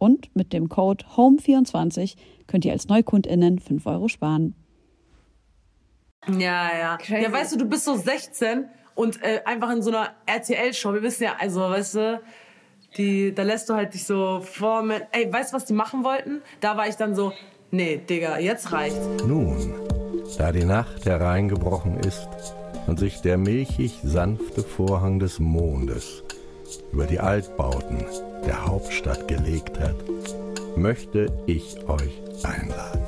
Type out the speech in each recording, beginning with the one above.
Und mit dem Code HOME24 könnt ihr als NeukundInnen 5 Euro sparen. Ja, ja. Crazy. Ja, weißt du, du bist so 16 und äh, einfach in so einer RTL-Show. Wir wissen ja, also, weißt du, die, da lässt du halt dich so vor. Mit, ey, weißt du, was die machen wollten? Da war ich dann so, nee, Digga, jetzt reicht's. Nun, da die Nacht hereingebrochen ist und sich der milchig sanfte Vorhang des Mondes über die Altbauten der Hauptstadt gelegt hat, möchte ich euch einladen.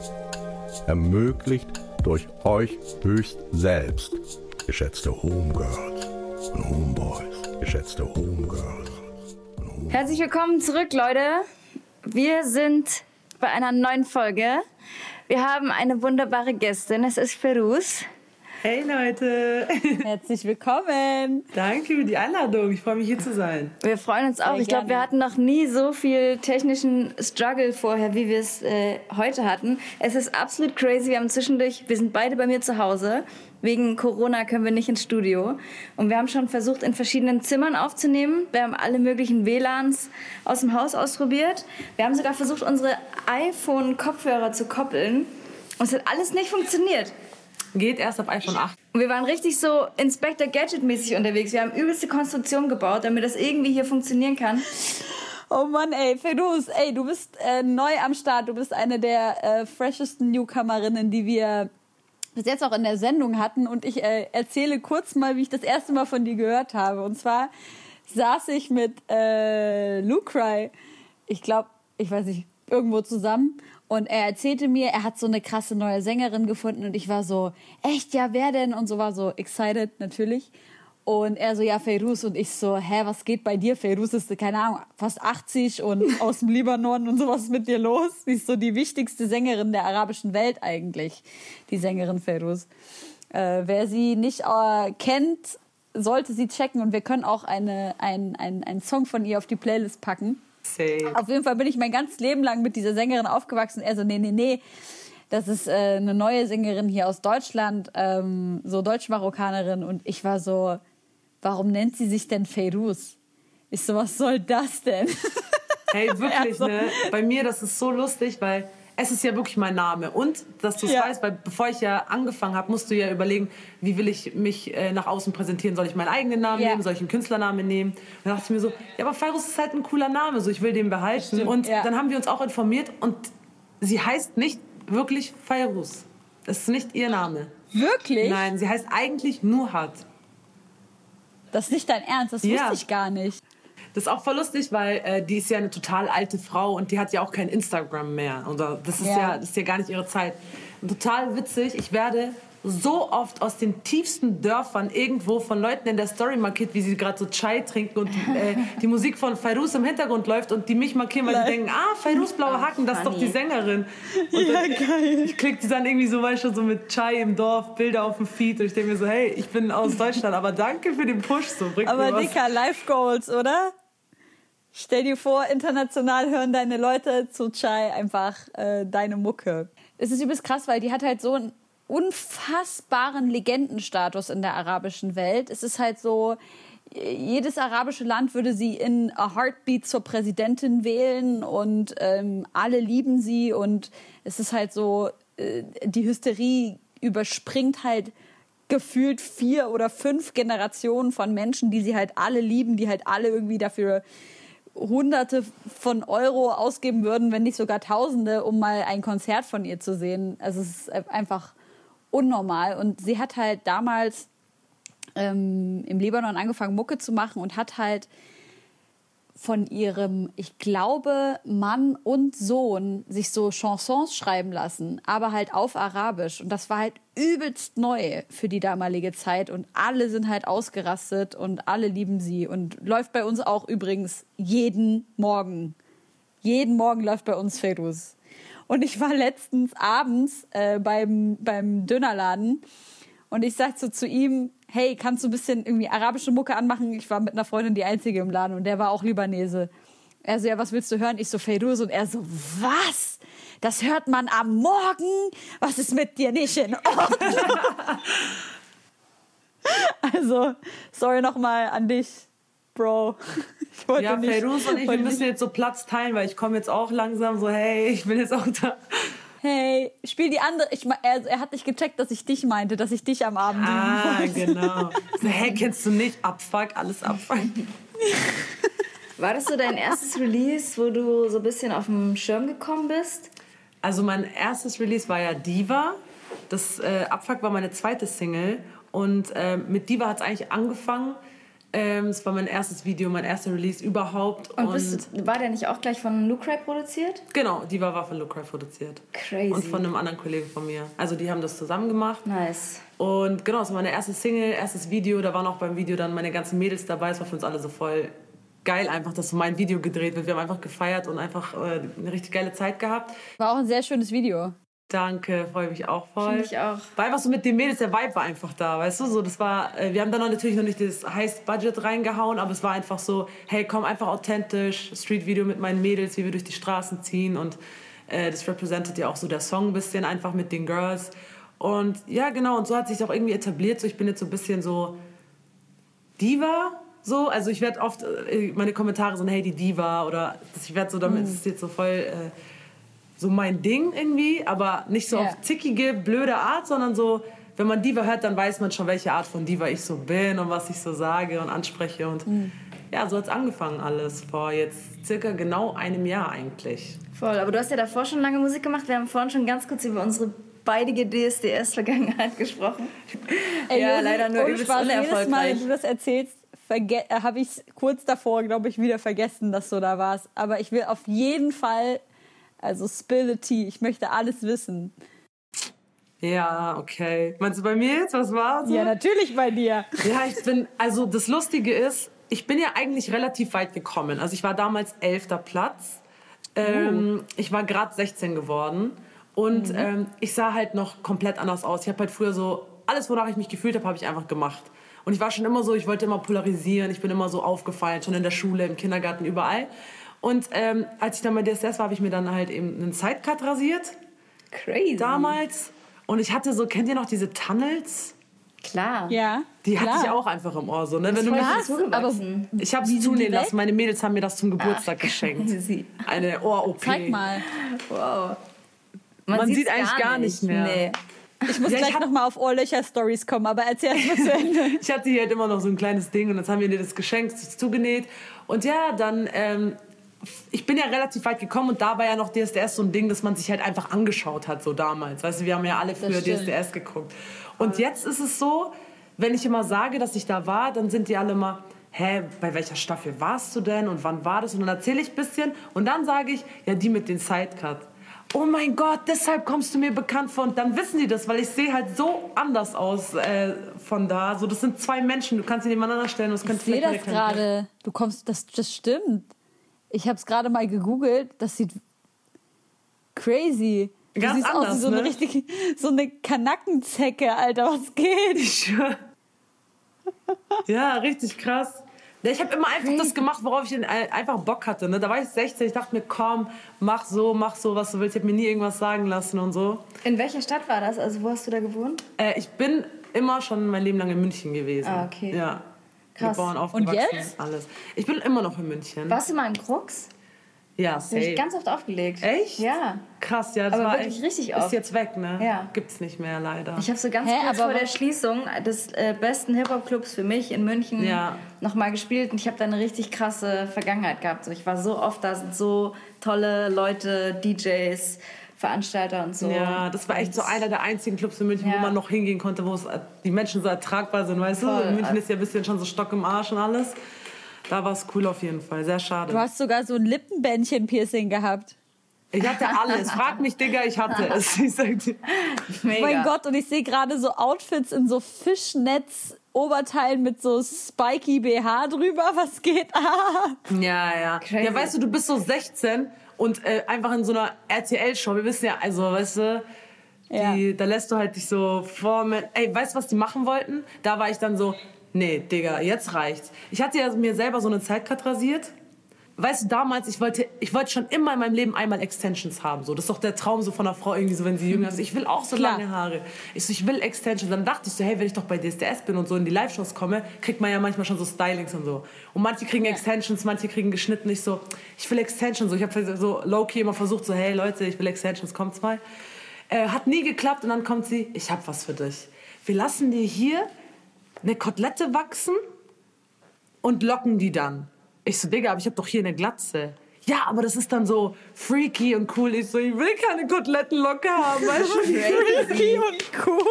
Ermöglicht durch euch höchst selbst, geschätzte Homegirls und Homeboys, geschätzte Homegirls. Home Herzlich willkommen zurück, Leute. Wir sind bei einer neuen Folge. Wir haben eine wunderbare Gästin. Es ist Ferus. Hey Leute! Herzlich willkommen! Danke für die Einladung. Ich freue mich hier zu sein. Wir freuen uns auch. Sehr ich glaube, wir hatten noch nie so viel technischen Struggle vorher, wie wir es äh, heute hatten. Es ist absolut crazy. Wir haben zwischendurch, wir sind beide bei mir zu Hause. Wegen Corona können wir nicht ins Studio. Und wir haben schon versucht, in verschiedenen Zimmern aufzunehmen. Wir haben alle möglichen WLANs aus dem Haus ausprobiert. Wir haben sogar versucht, unsere iPhone-Kopfhörer zu koppeln. Und es hat alles nicht funktioniert. Geht erst ab iPhone 8. Und wir waren richtig so Inspector Gadget-mäßig unterwegs. Wir haben übelste Konstruktion gebaut, damit das irgendwie hier funktionieren kann. Oh Mann, ey, Fedus, ey, du bist äh, neu am Start. Du bist eine der äh, freshesten Newcomerinnen, die wir bis jetzt auch in der Sendung hatten. Und ich äh, erzähle kurz mal, wie ich das erste Mal von dir gehört habe. Und zwar saß ich mit äh, Lucry, ich glaube, ich weiß nicht, irgendwo zusammen. Und er erzählte mir, er hat so eine krasse neue Sängerin gefunden und ich war so, echt, ja, wer denn? Und so war so excited natürlich. Und er so, ja, Feiruz. Und ich so, hä, was geht bei dir? Feiruz ist, keine Ahnung, fast 80 und aus dem Libanon und sowas mit dir los? Sie ist so die wichtigste Sängerin der arabischen Welt eigentlich, die Sängerin Feiruz. Äh, wer sie nicht äh, kennt, sollte sie checken und wir können auch eine, ein, ein, einen Song von ihr auf die Playlist packen. Safe. Auf jeden Fall bin ich mein ganzes Leben lang mit dieser Sängerin aufgewachsen. Er so, nee, nee, nee. Das ist äh, eine neue Sängerin hier aus Deutschland, ähm, so Deutsch-Marokkanerin. Und ich war so, warum nennt sie sich denn Feiruz? Ich so, was soll das denn? Hey, wirklich, also. ne? Bei mir, das ist so lustig, weil es ist ja wirklich mein Name. Und, dass du es ja. weißt, weil bevor ich ja angefangen habe, musst du ja überlegen, wie will ich mich äh, nach außen präsentieren? Soll ich meinen eigenen Namen ja. nehmen? Soll ich einen Künstlernamen nehmen? Und dann dachte ich mir so, ja, aber Fairus ist halt ein cooler Name, so ich will den behalten. Und ja. dann haben wir uns auch informiert und sie heißt nicht wirklich Fairus. Das ist nicht ihr Name. Wirklich? Nein, sie heißt eigentlich Nuhat. Das ist nicht dein Ernst, das wusste ich gar nicht. Das ist auch voll lustig, weil äh, die ist ja eine total alte Frau und die hat ja auch kein Instagram mehr. Oder das ist ja, ja das ist ja gar nicht ihre Zeit. Und total witzig. Ich werde so oft aus den tiefsten Dörfern irgendwo von Leuten in der Story markiert, wie sie gerade so Chai trinken und äh, die Musik von Fairuz im Hintergrund läuft und die mich markieren, weil sie denken, ah, Fairuz blaue Hacken, das ist doch die Sängerin. Und ja, dann, geil. Ich klicke die dann irgendwie so, weißt du, so mit Chai im Dorf, Bilder auf dem Feed und ich denke mir so, hey, ich bin aus Deutschland, aber danke für den Push. So, aber dicker Life Goals, oder? Stell dir vor, international hören deine Leute zu Chai einfach äh, deine Mucke. Es ist übelst krass, weil die hat halt so einen unfassbaren Legendenstatus in der arabischen Welt. Es ist halt so, jedes arabische Land würde sie in a Heartbeat zur Präsidentin wählen und ähm, alle lieben sie und es ist halt so, äh, die Hysterie überspringt halt gefühlt vier oder fünf Generationen von Menschen, die sie halt alle lieben, die halt alle irgendwie dafür Hunderte von Euro ausgeben würden, wenn nicht sogar Tausende, um mal ein Konzert von ihr zu sehen. Also es ist einfach unnormal. Und sie hat halt damals ähm, im Libanon angefangen, Mucke zu machen und hat halt von ihrem, ich glaube, Mann und Sohn sich so Chansons schreiben lassen, aber halt auf Arabisch. Und das war halt übelst neu für die damalige Zeit. Und alle sind halt ausgerastet und alle lieben sie. Und läuft bei uns auch übrigens jeden Morgen. Jeden Morgen läuft bei uns Fedus. Und ich war letztens abends äh, beim, beim Dönerladen und ich sag so zu ihm, hey, kannst du ein bisschen irgendwie arabische Mucke anmachen? Ich war mit einer Freundin die Einzige im Laden und der war auch Libanese. Er so, ja, was willst du hören? Ich so, Feyruz und er so, was? Das hört man am Morgen? Was ist mit dir nicht in Ordnung? also, sorry nochmal an dich, Bro. ja, Feyruz und ich, wir müssen jetzt so Platz teilen, weil ich komme jetzt auch langsam so, hey, ich bin jetzt auch da hey, spiel die andere. Ich, er, er hat nicht gecheckt, dass ich dich meinte, dass ich dich am Abend. Ah, genau. So, hey, kennst du nicht? Abfuck, alles Abfuck. War das so dein erstes Release, wo du so ein bisschen auf den Schirm gekommen bist? Also mein erstes Release war ja Diva. Das äh, Abfuck war meine zweite Single. Und äh, mit Diva hat es eigentlich angefangen ähm, es war mein erstes Video, mein erster Release überhaupt. Und, und bist, war der nicht auch gleich von Lucray produziert? Genau, die war, war von Lucray produziert. Crazy. Und von einem anderen Kollegen von mir. Also die haben das zusammen gemacht. Nice. Und genau, das war meine erste Single, erstes Video. Da waren auch beim Video dann meine ganzen Mädels dabei. Es war für uns alle so voll geil einfach, dass so mein Video gedreht wird. Wir haben einfach gefeiert und einfach äh, eine richtig geile Zeit gehabt. War auch ein sehr schönes Video. Danke, freue mich auch voll. ich auch. Weil einfach so mit den Mädels, der Vibe war einfach da, weißt du? So, das war, äh, wir haben dann natürlich noch nicht das Highest Budget reingehauen, aber es war einfach so, hey, komm, einfach authentisch, Street-Video mit meinen Mädels, wie wir durch die Straßen ziehen und äh, das representet ja auch so der Song ein bisschen einfach mit den Girls. Und ja, genau, und so hat sich auch irgendwie etabliert, so ich bin jetzt so ein bisschen so Diva, so, also ich werde oft, äh, meine Kommentare sind, hey, die Diva oder ich werde so, damit mhm. ist jetzt so voll... Äh, so mein Ding irgendwie, aber nicht so yeah. auf zickige, blöde Art, sondern so, wenn man Diva hört, dann weiß man schon, welche Art von Diva ich so bin und was ich so sage und anspreche. Und mhm. ja, so hat es angefangen alles vor jetzt circa genau einem Jahr eigentlich. Voll, aber du hast ja davor schon lange Musik gemacht. Wir haben vorhin schon ganz kurz über unsere beidige DSDS-Vergangenheit gesprochen. Ey, ja, Josi, leider nur übelst unerfolgreich. Jedes Mal, wenn du das erzählst, äh, habe ich kurz davor, glaube ich, wieder vergessen, dass du da warst. Aber ich will auf jeden Fall also spill the tea. Ich möchte alles wissen. Ja, okay. Meinst du bei mir jetzt? Was war so? Ja, natürlich bei dir. Ja, ich bin, also das Lustige ist, ich bin ja eigentlich relativ weit gekommen. Also ich war damals elfter Platz. Ähm, oh. Ich war gerade 16 geworden. Und mhm. ähm, ich sah halt noch komplett anders aus. Ich habe halt früher so, alles, wonach ich mich gefühlt habe, habe ich einfach gemacht. Und ich war schon immer so, ich wollte immer polarisieren. Ich bin immer so aufgefallen, schon in der Schule, im Kindergarten, überall. Und ähm, als ich dann bei DSS war, habe ich mir dann halt eben einen Sidecut rasiert. Crazy. Damals. Und ich hatte so, kennt ihr noch diese Tunnels? Klar. Ja. Die klar. hatte ich auch einfach im Ohr. So, ne? Wenn du mich aber ich habe es zunehmen lassen. Meine Mädels haben mir das zum Geburtstag Ach, geschenkt. Eine Ohr-OP. Zeig mal. Wow. Man, Man sieht eigentlich gar nicht, mehr. Nee. Ich muss ja, gleich nochmal auf Ohrlöcher-Stories kommen, aber erzähl erst mal zu Ende. ich hatte hier halt immer noch so ein kleines Ding und jetzt haben wir dir das geschenkt, zugenäht. Und ja, dann ähm, ich bin ja relativ weit gekommen und da war ja noch DSDS so ein Ding, dass man sich halt einfach angeschaut hat, so damals. Weißt du, wir haben ja alle früher DSDS geguckt. Und jetzt ist es so, wenn ich immer sage, dass ich da war, dann sind die alle immer, hä, bei welcher Staffel warst du denn und wann war das? Und dann erzähle ich ein bisschen und dann sage ich, ja, die mit den Sidecut. Oh mein Gott, deshalb kommst du mir bekannt vor. Und dann wissen die das, weil ich sehe halt so anders aus äh, von da. So, das sind zwei Menschen, du kannst sie nebeneinander stellen. Das ich sehe das gerade. Du kommst, das, das stimmt. Ich habe es gerade mal gegoogelt. Das sieht crazy. Du Ganz siehst anders, aus wie so ne? eine richtig, so eine Kanackenzecke, Alter. Was geht? Ja, richtig krass. Ich habe immer einfach das gemacht, worauf ich einfach Bock hatte. Ne? Da war ich 16, ich dachte mir, komm, mach so, mach so, was du willst. Ich habe mir nie irgendwas sagen lassen und so. In welcher Stadt war das? Also wo hast du da gewohnt? Äh, ich bin immer schon mein Leben lang in München gewesen. Ah, okay. Ja. Krass. Geboren, Und jetzt? Alles. Ich bin immer noch in München. Warst du mal in Krux? Ja, Das habe ich safe. ganz oft aufgelegt. Echt? Ja. Krass, ja, das Aber war wirklich echt, richtig Ist oft. jetzt weg, ne? Ja. Gibt's nicht mehr, leider. Ich habe so ganz Hä, kurz aber vor der Schließung des äh, besten Hip-Hop-Clubs für mich in München Ja. nochmal gespielt und ich habe da eine richtig krasse Vergangenheit gehabt. So, ich war so oft da, sind so tolle Leute, DJs, Veranstalter und so. Ja, das war echt so einer der einzigen Clubs in München, Ja. wo man noch hingehen konnte, wo es, äh, die Menschen so ertragbar sind, weißt Voll. du? München ist ja ein bisschen schon so Stock im Arsch und alles. Da war es cool auf jeden Fall, sehr schade. Du hast sogar so ein Lippenbändchen-Piercing gehabt. Ich hatte alles. Frag mich, Digga, ich hatte es. Ich sag dir. Mega. Mein Gott, und ich sehe gerade so Outfits in so Fischnetz-Oberteilen mit so spiky BH drüber. Was geht ab? Ja, ja. Crazy. Ja, weißt du, du bist so 16 und äh, einfach in so einer RTL-Show. Wir wissen ja, also, weißt du, die, da lässt du halt dich so formen. Ey, weißt du, was die machen wollten? Da war ich dann so, nee, Digga, jetzt reicht's. Ich hatte ja mir selber so eine Zeitcut rasiert. Weißt du, damals, ich wollte, ich wollte schon immer in meinem Leben einmal Extensions haben. So. Das ist doch der Traum so von einer Frau, irgendwie so, wenn sie jünger ist. Ich will auch so Klar. lange Haare. Ich so, ich will Extensions. Dann dachte ich so, hey, wenn ich doch bei DSDS bin und so in die Live-Shows komme, kriegt man ja manchmal schon so Stylings und so. Und manche kriegen Extensions, manche kriegen geschnitten. Ich so, ich will Extensions. So, ich habe so low-key immer versucht, so, hey Leute, ich will Extensions, kommt's mal. Äh, hat nie geklappt und dann kommt sie, ich hab was für dich. Wir lassen dir hier eine Kotelette wachsen und locken die dann. Ich so, Digga, aber ich hab doch hier eine Glatze. Ja, aber das ist dann so freaky und cool. Ich so, ich will keine Kotelettenlocke haben, weißt du? Freaky und cool.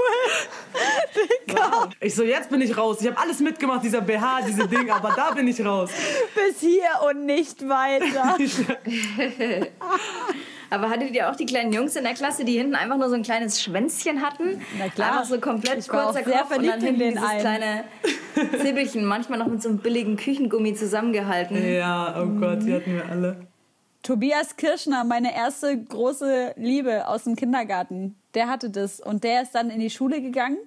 Ich so, jetzt bin ich raus. Ich habe alles mitgemacht, dieser BH, diese Ding, aber da bin ich raus. Bis hier und nicht weiter. Aber hattet ihr auch die kleinen Jungs in der Klasse, die hinten einfach nur so ein kleines Schwänzchen hatten? Na klar. Einfach so komplett Ich war auch kurzer sehr Kopf und dann in den dieses einen. kleine Zibbelchen, manchmal noch mit so einem billigen Küchengummi zusammengehalten. Ja, oh Gott, die hatten wir alle. Tobias Kirschner, meine erste große Liebe aus dem Kindergarten, der hatte das. Und der ist dann in die Schule gegangen.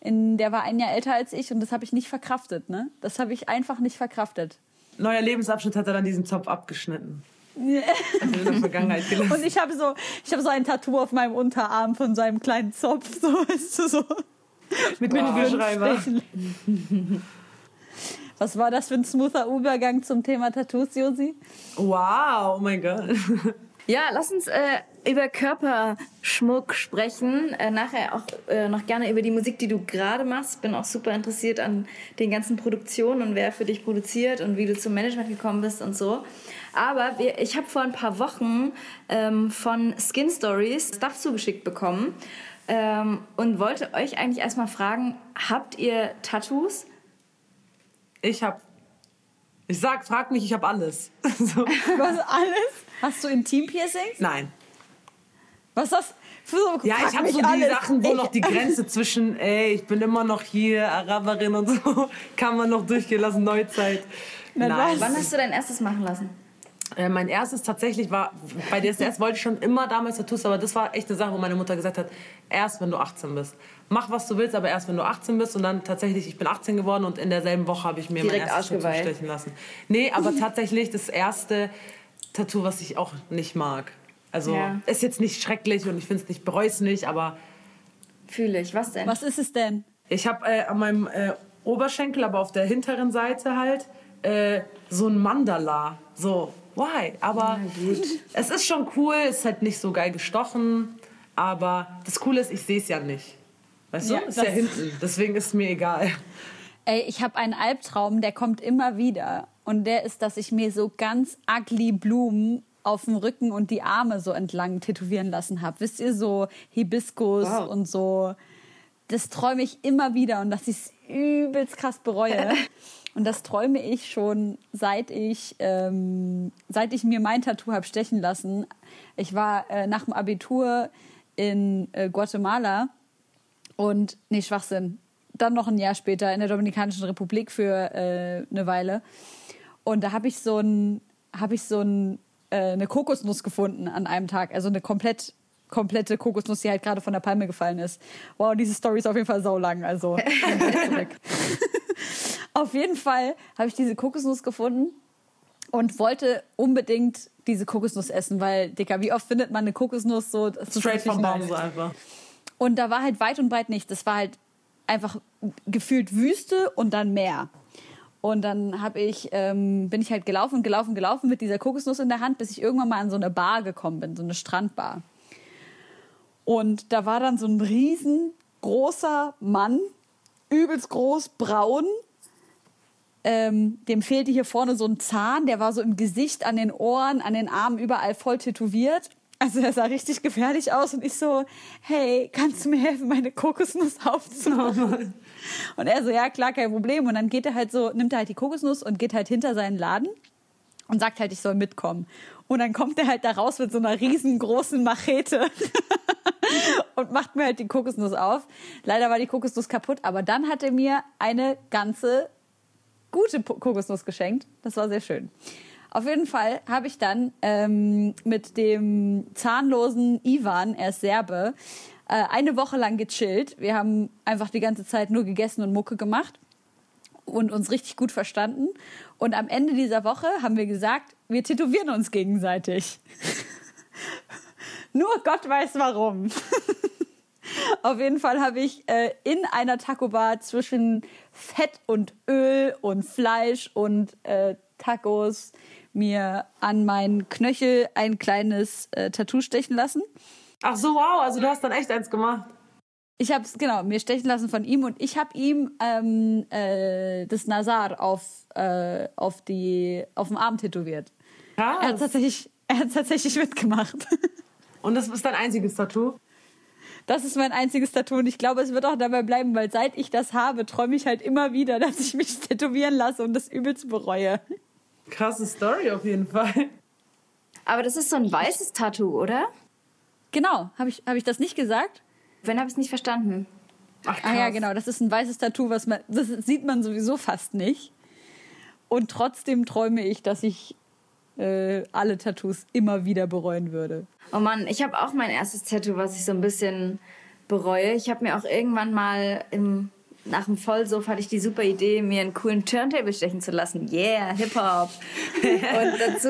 In, der war ein Jahr älter als ich und das habe ich nicht verkraftet. Ne? Das habe ich einfach nicht verkraftet. Neuer Lebensabschnitt hat er dann diesen Zopf abgeschnitten. Also in der Vergangenheit gelassen. Und ich habe so, ich habe so ein Tattoo auf meinem Unterarm von seinem kleinen Zopf, so weißt du so. Mit. Stichen. Was war das für ein smoother Übergang zum Thema Tattoos, Josi? Wow, oh mein Gott. Ja, lass uns äh, über Körperschmuck sprechen. Äh, nachher auch äh, noch gerne über die Musik, die du gerade machst. Bin auch super interessiert an den ganzen Produktionen und wer für dich produziert und wie du zum Management gekommen bist und so. Aber wir, ich habe vor ein paar Wochen ähm, von Skin Stories Stuff zugeschickt bekommen ähm, und wollte euch eigentlich erstmal fragen, habt ihr Tattoos? Ich hab. Ich sag, frag mich, ich hab alles. so. Was alles? Hast du Intim-Piercings? Nein. Was ist das? So, Ja, ich habe so die alles. Sachen, wo Ich- noch die Grenze zwischen, ey, ich bin immer noch hier, Araberin und so, kann man noch durchgehen lassen, Neuzeit. Na, Nein. was? Wann hast du dein erstes machen lassen? Äh, mein erstes tatsächlich war, bei DSDS wollte ich schon immer damals Tattoos, aber das war echt eine Sache, wo meine Mutter gesagt hat, erst wenn du 18 bist. Mach, was du willst, aber erst wenn du 18 bist. Und dann tatsächlich, ich bin 18 geworden und in derselben Woche habe ich mir Direkt mein erstes Tattoo Arschgeweih. stechen lassen. Nee, aber tatsächlich das erste Tattoo, was ich auch nicht mag. Also Ja. ist jetzt nicht schrecklich und ich finde es nicht, bereue es nicht, aber Fühle ich. Was denn? Was ist es denn? ich habe äh, an meinem äh, Oberschenkel, aber auf der hinteren Seite halt, äh, so ein Mandala. So, why? Aber es ist schon cool, es ist halt nicht so geil gestochen. Aber das Coole ist, ich sehe es ja nicht. Weißt du? Ja, ist ja hinten. Deswegen ist es mir egal. Ey, ich habe einen Albtraum, der kommt immer wieder. Und der ist, dass ich mir so ganz ugly Blumen auf dem Rücken und die Arme so entlang tätowieren lassen habe. Wisst ihr, so Hibiskus Wow. und so. Das träume ich immer wieder und dass ich es übelst krass bereue. Und das träume ich schon, seit ich, ähm, seit ich mir mein Tattoo habe stechen lassen. Ich war äh, nach dem Abitur in äh, Guatemala und, nee, Schwachsinn. Dann noch ein Jahr später in der Dominikanischen Republik für äh, eine Weile. Und da habe ich so ein, habe ich so ein, äh, eine Kokosnuss gefunden an einem Tag. Also eine komplett, komplette Kokosnuss, die halt gerade von der Palme gefallen ist. Wow, diese Story ist auf jeden Fall saulang. Also auf jeden Fall habe ich diese Kokosnuss gefunden und wollte unbedingt diese Kokosnuss essen, weil, Dicker, wie oft findet man eine Kokosnuss so? das ist Straight vom Baum so einfach. Und da war halt weit und breit nichts. Das war halt einfach gefühlt Wüste und dann Meer. Und dann hab ich, ähm, bin ich halt gelaufen, gelaufen, gelaufen mit dieser Kokosnuss in der Hand, bis ich irgendwann mal an so eine Bar gekommen bin, so eine Strandbar. Und da war dann so ein riesengroßer Mann, übelst groß, braun. Ähm, dem fehlte hier vorne so ein Zahn, der war so im Gesicht, an den Ohren, an den Armen überall voll tätowiert. Also er sah richtig gefährlich aus und ich so, hey, kannst du mir helfen, meine Kokosnuss aufzumachen? und er so, ja klar, kein Problem. Und dann geht er halt so, nimmt er halt die Kokosnuss und geht halt hinter seinen Laden und sagt halt, ich soll mitkommen. Und dann kommt er halt da raus mit so einer riesengroßen Machete und macht mir halt die Kokosnuss auf. Leider war die Kokosnuss kaputt, aber dann hat er mir eine ganze gute Kokosnuss geschenkt. Das war sehr schön. Auf jeden Fall habe ich dann ähm, mit dem zahnlosen Ivan, er ist Serbe, äh, eine Woche lang gechillt. Wir haben einfach die ganze Zeit nur gegessen und Mucke gemacht und uns richtig gut verstanden. Und am Ende dieser Woche haben wir gesagt, wir tätowieren uns gegenseitig. nur Gott weiß warum. Auf jeden Fall habe ich äh, in einer Taco Bar zwischen Fett und Öl und Fleisch und äh, Tacos mir an meinen Knöchel ein kleines äh, Tattoo stechen lassen. Ach so, wow, also du hast dann echt eins gemacht. Ich habe es genau mir stechen lassen von ihm und ich habe ihm ähm, äh, das Nazar auf äh, auf die auf dem Arm tätowiert. Krass. Er hat tatsächlich er hat tatsächlich mitgemacht. Und das ist dein einziges Tattoo? Das ist mein einziges Tattoo und ich glaube, es wird auch dabei bleiben, weil seit ich das habe, träume ich halt immer wieder, dass ich mich tätowieren lasse und das übelst bereue. Krasse Story auf jeden Fall. Aber das ist so ein weißes Tattoo, oder? Genau. Habe ich, hab ich das nicht gesagt? Wenn habe ich es nicht verstanden. Ach, krass. ah ja, genau. Das ist ein weißes Tattoo, was man, das sieht man sowieso fast nicht. Und trotzdem träume ich, dass ich äh, alle Tattoos immer wieder bereuen würde. Oh Mann, ich habe auch mein erstes Tattoo, was ich so ein bisschen bereue. Ich habe mir auch irgendwann mal im nach dem Vollsuff hatte ich die super Idee, mir einen coolen Turntable stechen zu lassen. Yeah, Hip-Hop. und dazu,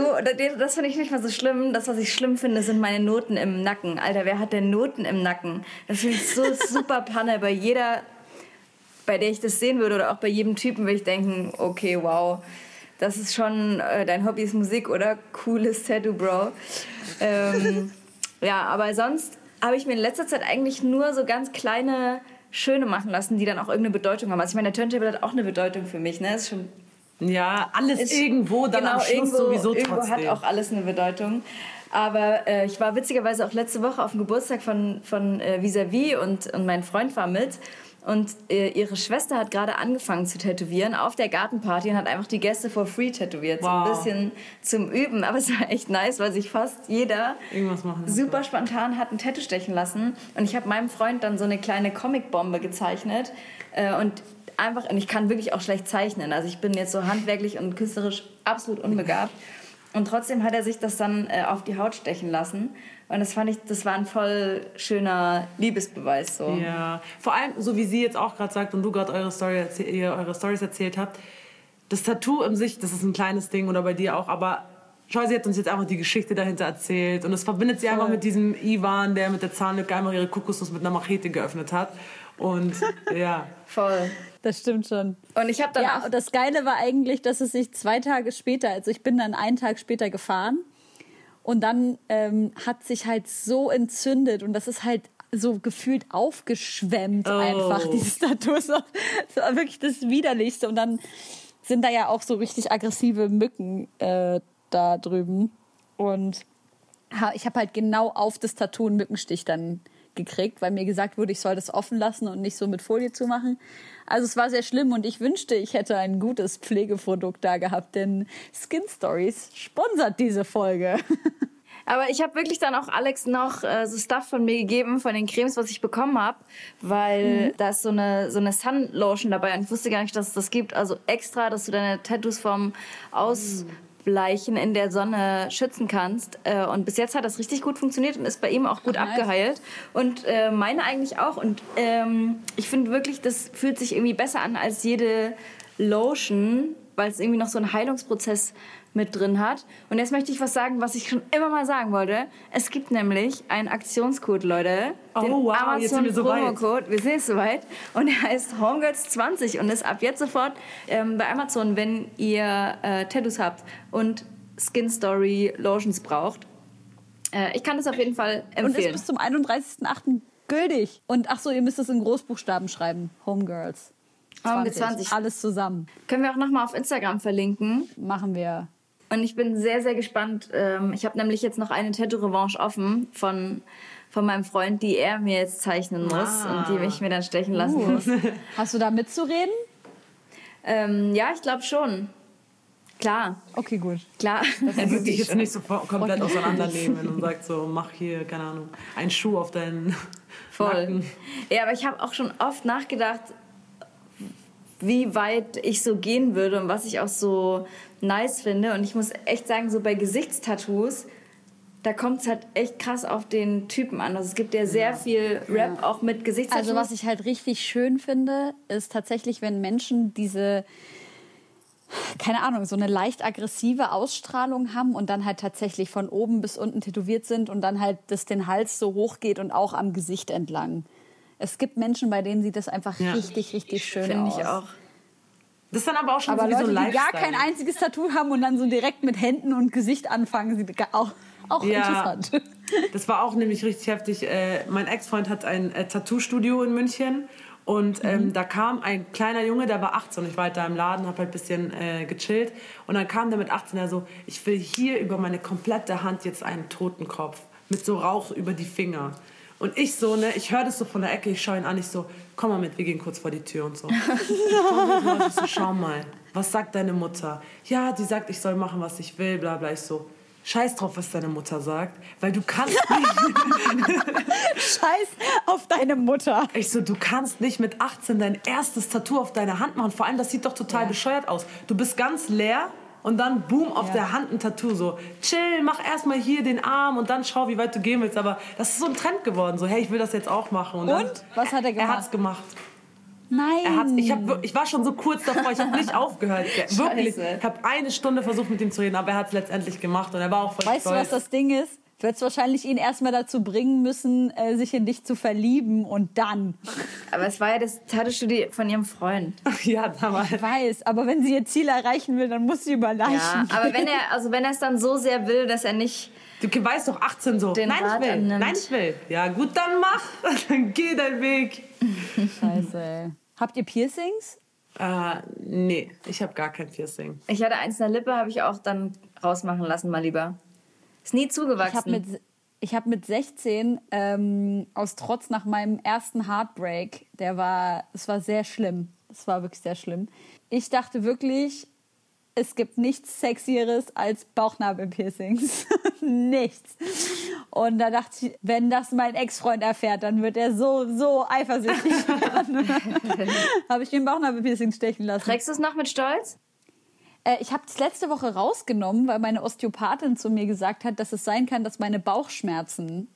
das finde ich nicht mal so schlimm. Das, was ich schlimm finde, sind meine Noten im Nacken. Alter, wer hat denn Noten im Nacken? Das finde ich so super Panne. Bei jeder, bei der ich das sehen würde oder auch bei jedem Typen würde ich denken, okay, wow, das ist schon, äh, dein Hobby ist Musik oder cooles Tattoo, Bro. Ähm, ja, aber sonst habe ich mir in letzter Zeit eigentlich nur so ganz kleine schöne machen lassen, die dann auch irgendeine Bedeutung haben. Also ich meine, der Turntable hat auch eine Bedeutung für mich. Ne? Ist schon ja, alles ist, irgendwo dann genau, am Schluss irgendwo, sowieso irgendwo trotzdem. hat auch alles eine Bedeutung. Aber äh, ich war witzigerweise auch letzte Woche auf dem Geburtstag von, von äh, Visavi und, und mein Freund war mit. Und äh, ihre Schwester hat gerade angefangen zu tätowieren auf der Gartenparty und hat einfach die Gäste for free tätowiert. Wow. So ein bisschen zum Üben. Aber es war echt nice, weil sich fast jeder super spontan hat ein Tattoo stechen lassen. Und ich habe meinem Freund dann so eine kleine Comicbombe gezeichnet. Äh, und einfach, und ich kann wirklich auch schlecht zeichnen. Also ich bin jetzt so handwerklich und künstlerisch absolut unbegabt. Und trotzdem hat er sich das dann äh, auf die Haut stechen lassen. Und das fand ich, das war ein voll schöner Liebesbeweis. So. Ja, vor allem, so wie sie jetzt auch gerade sagt und du gerade eure, Story ihr eure Stories erzählt habt, das Tattoo in sich, das ist ein kleines Ding oder bei dir auch, aber schau, sie hat uns jetzt einfach die Geschichte dahinter erzählt und es verbindet sie voll. einfach mit diesem Ivan, der mit der Zahnlücke einmal ihre Kokosnuss mit einer Machete geöffnet hat. Und ja. Voll. Das stimmt schon. Und ich habe dann ja, auch das Geile war eigentlich, dass es sich zwei Tage später, also ich bin dann einen Tag später gefahren und dann ähm, hat sich halt so entzündet und das ist halt so gefühlt aufgeschwemmt oh. einfach, dieses Tattoo. Das war wirklich das Widerlichste. Und dann sind da ja auch so richtig aggressive Mücken äh, da drüben. Und ich habe halt genau auf das Tattoo einen Mückenstich dann gekriegt, weil mir gesagt wurde, ich soll das offen lassen und nicht so mit Folie zumachen. Also es war sehr schlimm und ich wünschte, ich hätte ein gutes Pflegeprodukt da gehabt, denn Skin Stories sponsert diese Folge. Aber ich habe wirklich dann auch Alex noch äh, so Stuff von mir gegeben, von den Cremes, was ich bekommen habe, weil mhm. da ist so eine, so eine Sun Lotion dabei und ich wusste gar nicht, dass es das gibt. Also extra, dass du deine Tattoos vom Aus... Mhm Bleichen in der Sonne schützen kannst. Äh, und bis jetzt hat das richtig gut funktioniert und ist bei ihm auch gut Ach, abgeheilt. Und äh, meine eigentlich auch. Und ähm, ich finde wirklich, das fühlt sich irgendwie besser an als jede Lotion, weil es irgendwie noch so einen Heilungsprozess mit drin hat. Und jetzt möchte ich was sagen, was ich schon immer mal sagen wollte. Es gibt nämlich einen Aktionscode, Leute. Oh, den wow, Amazon jetzt sind wir so weit. Promocode. Wir sind jetzt soweit. Und der heißt Homegirls20 und ist ab jetzt sofort ähm, bei Amazon, wenn ihr äh, Tattoos habt und Skin Story Lotions braucht. Äh, ich kann das auf jeden Fall Und ist empfehlen. bis zum 31.08. gültig. Und ach so, ihr müsst es in Großbuchstaben schreiben. Homegirls. Homegirls 20. Alles zusammen. Können wir auch nochmal auf Instagram verlinken. Machen wir. Und ich bin sehr, sehr gespannt. Ähm, ich habe nämlich jetzt noch eine Tattoo-Revanche offen von, von meinem Freund, die er mir jetzt zeichnen muss Ah. und die ich mir dann stechen lassen muss. Hast du da mitzureden? Ähm, ja, ich glaube schon. Klar, Okay, gut. klar. Er wird dich jetzt nicht so komplett auseinandernehmen und sagt so, mach hier, keine Ahnung, einen Schuh auf deinen Voll. Nacken. Ja, aber ich habe auch schon oft nachgedacht, wie weit ich so gehen würde und was ich auch so nice finde. Und ich muss echt sagen, so bei Gesichtstattoos, da kommt es halt echt krass auf den Typen an. Also es gibt ja sehr viel Rap auch mit Gesichtstattoos. Also was ich halt richtig schön finde, ist tatsächlich, wenn Menschen diese, keine Ahnung, so eine leicht aggressive Ausstrahlung haben und dann halt tatsächlich von oben bis unten tätowiert sind und dann halt das den Hals so hoch geht und auch am Gesicht entlang. Es gibt Menschen, bei denen sieht das einfach Ja. richtig, richtig schön finde aus. ich auch. Das ist dann aber auch schon Aber so wie so Leute, ein die gar Lifestyle. kein einziges Tattoo haben und dann so direkt mit Händen und Gesicht anfangen, sieht ga- auch, auch Ja. interessant. Das war auch nämlich richtig heftig. Äh, mein Ex-Freund hat ein äh, Tattoo-Studio in München. Und ähm, da kam ein kleiner Junge, der war 18. Ich war halt da im Laden, habe halt ein bisschen äh, gechillt. Und dann kam der mit 18, der so, ich will hier über meine komplette Hand jetzt einen Totenkopf. Mit so Rauch über die Finger. Und ich so, ne, ich höre das so von der Ecke, ich schaue ihn an, ich so, komm mal mit, wir gehen kurz vor die Tür und so. Ich so, schau mal, was sagt deine Mutter? Ja, die sagt, ich soll machen, was ich will, bla bla. Ich so, scheiß drauf, was deine Mutter sagt, weil du kannst nicht, Scheiß auf deine Mutter. ich so, du kannst nicht mit 18 dein erstes Tattoo auf deine Hand machen. Vor allem, das sieht doch total bescheuert aus. Du bist ganz leer und dann boom auf Ja. der Hand ein Tattoo. So, chill, mach erstmal hier den Arm und dann schau, wie weit du gehen willst. Aber das ist so ein Trend geworden. So, hey, ich will das jetzt auch machen. Und, dann, Und? Was hat er Er gemacht? hat's gemacht. Nein. Er hat, ich, hab, ich war schon so kurz davor, ich habe nicht aufgehört. Ge- Wirklich. Ich habe eine Stunde versucht, mit ihm zu reden, aber er hat es letztendlich gemacht und er war auch voll Weißt du, stolz. was das Ding ist? Du hättest wahrscheinlich ihn erstmal dazu bringen müssen, äh, sich in dich zu verlieben und dann. Aber es war ja das Tattoo-Studio von ihrem Freund. ja, damals. Ich weiß, aber wenn sie ihr Ziel erreichen will, dann muss sie überleichen. Ja, aber wenn er, also wenn er es dann so sehr will, dass er nicht Du weißt doch 18 so. Den Nein, Rat ich will. annimmt. Nein, ich will. Ja, gut, dann mach. Dann geh deinen Weg. Scheiße. ey. Habt ihr Piercings? Äh, nee, ich habe gar kein Piercing. Ich hatte eins in der Lippe, habe ich auch dann rausmachen lassen, mal lieber. Ist nie Ich zugewachsen. habe mit, ich hab mit 16 ähm, aus Trotz nach meinem ersten Heartbreak, der war, es war sehr schlimm. Es war wirklich sehr schlimm. Ich dachte wirklich, es gibt nichts Sexieres als Bauchnabelpiercings. nichts. Und da dachte ich, wenn das mein Ex-Freund erfährt, dann wird er so, so eifersüchtig werden. Habe ich mir ein Bauchnabelpiercing stechen lassen. Trägst du es noch mit Stolz? Äh, ich habe es letzte Woche rausgenommen, weil meine Osteopathin zu mir gesagt hat, dass es sein kann, dass meine Bauchschmerzen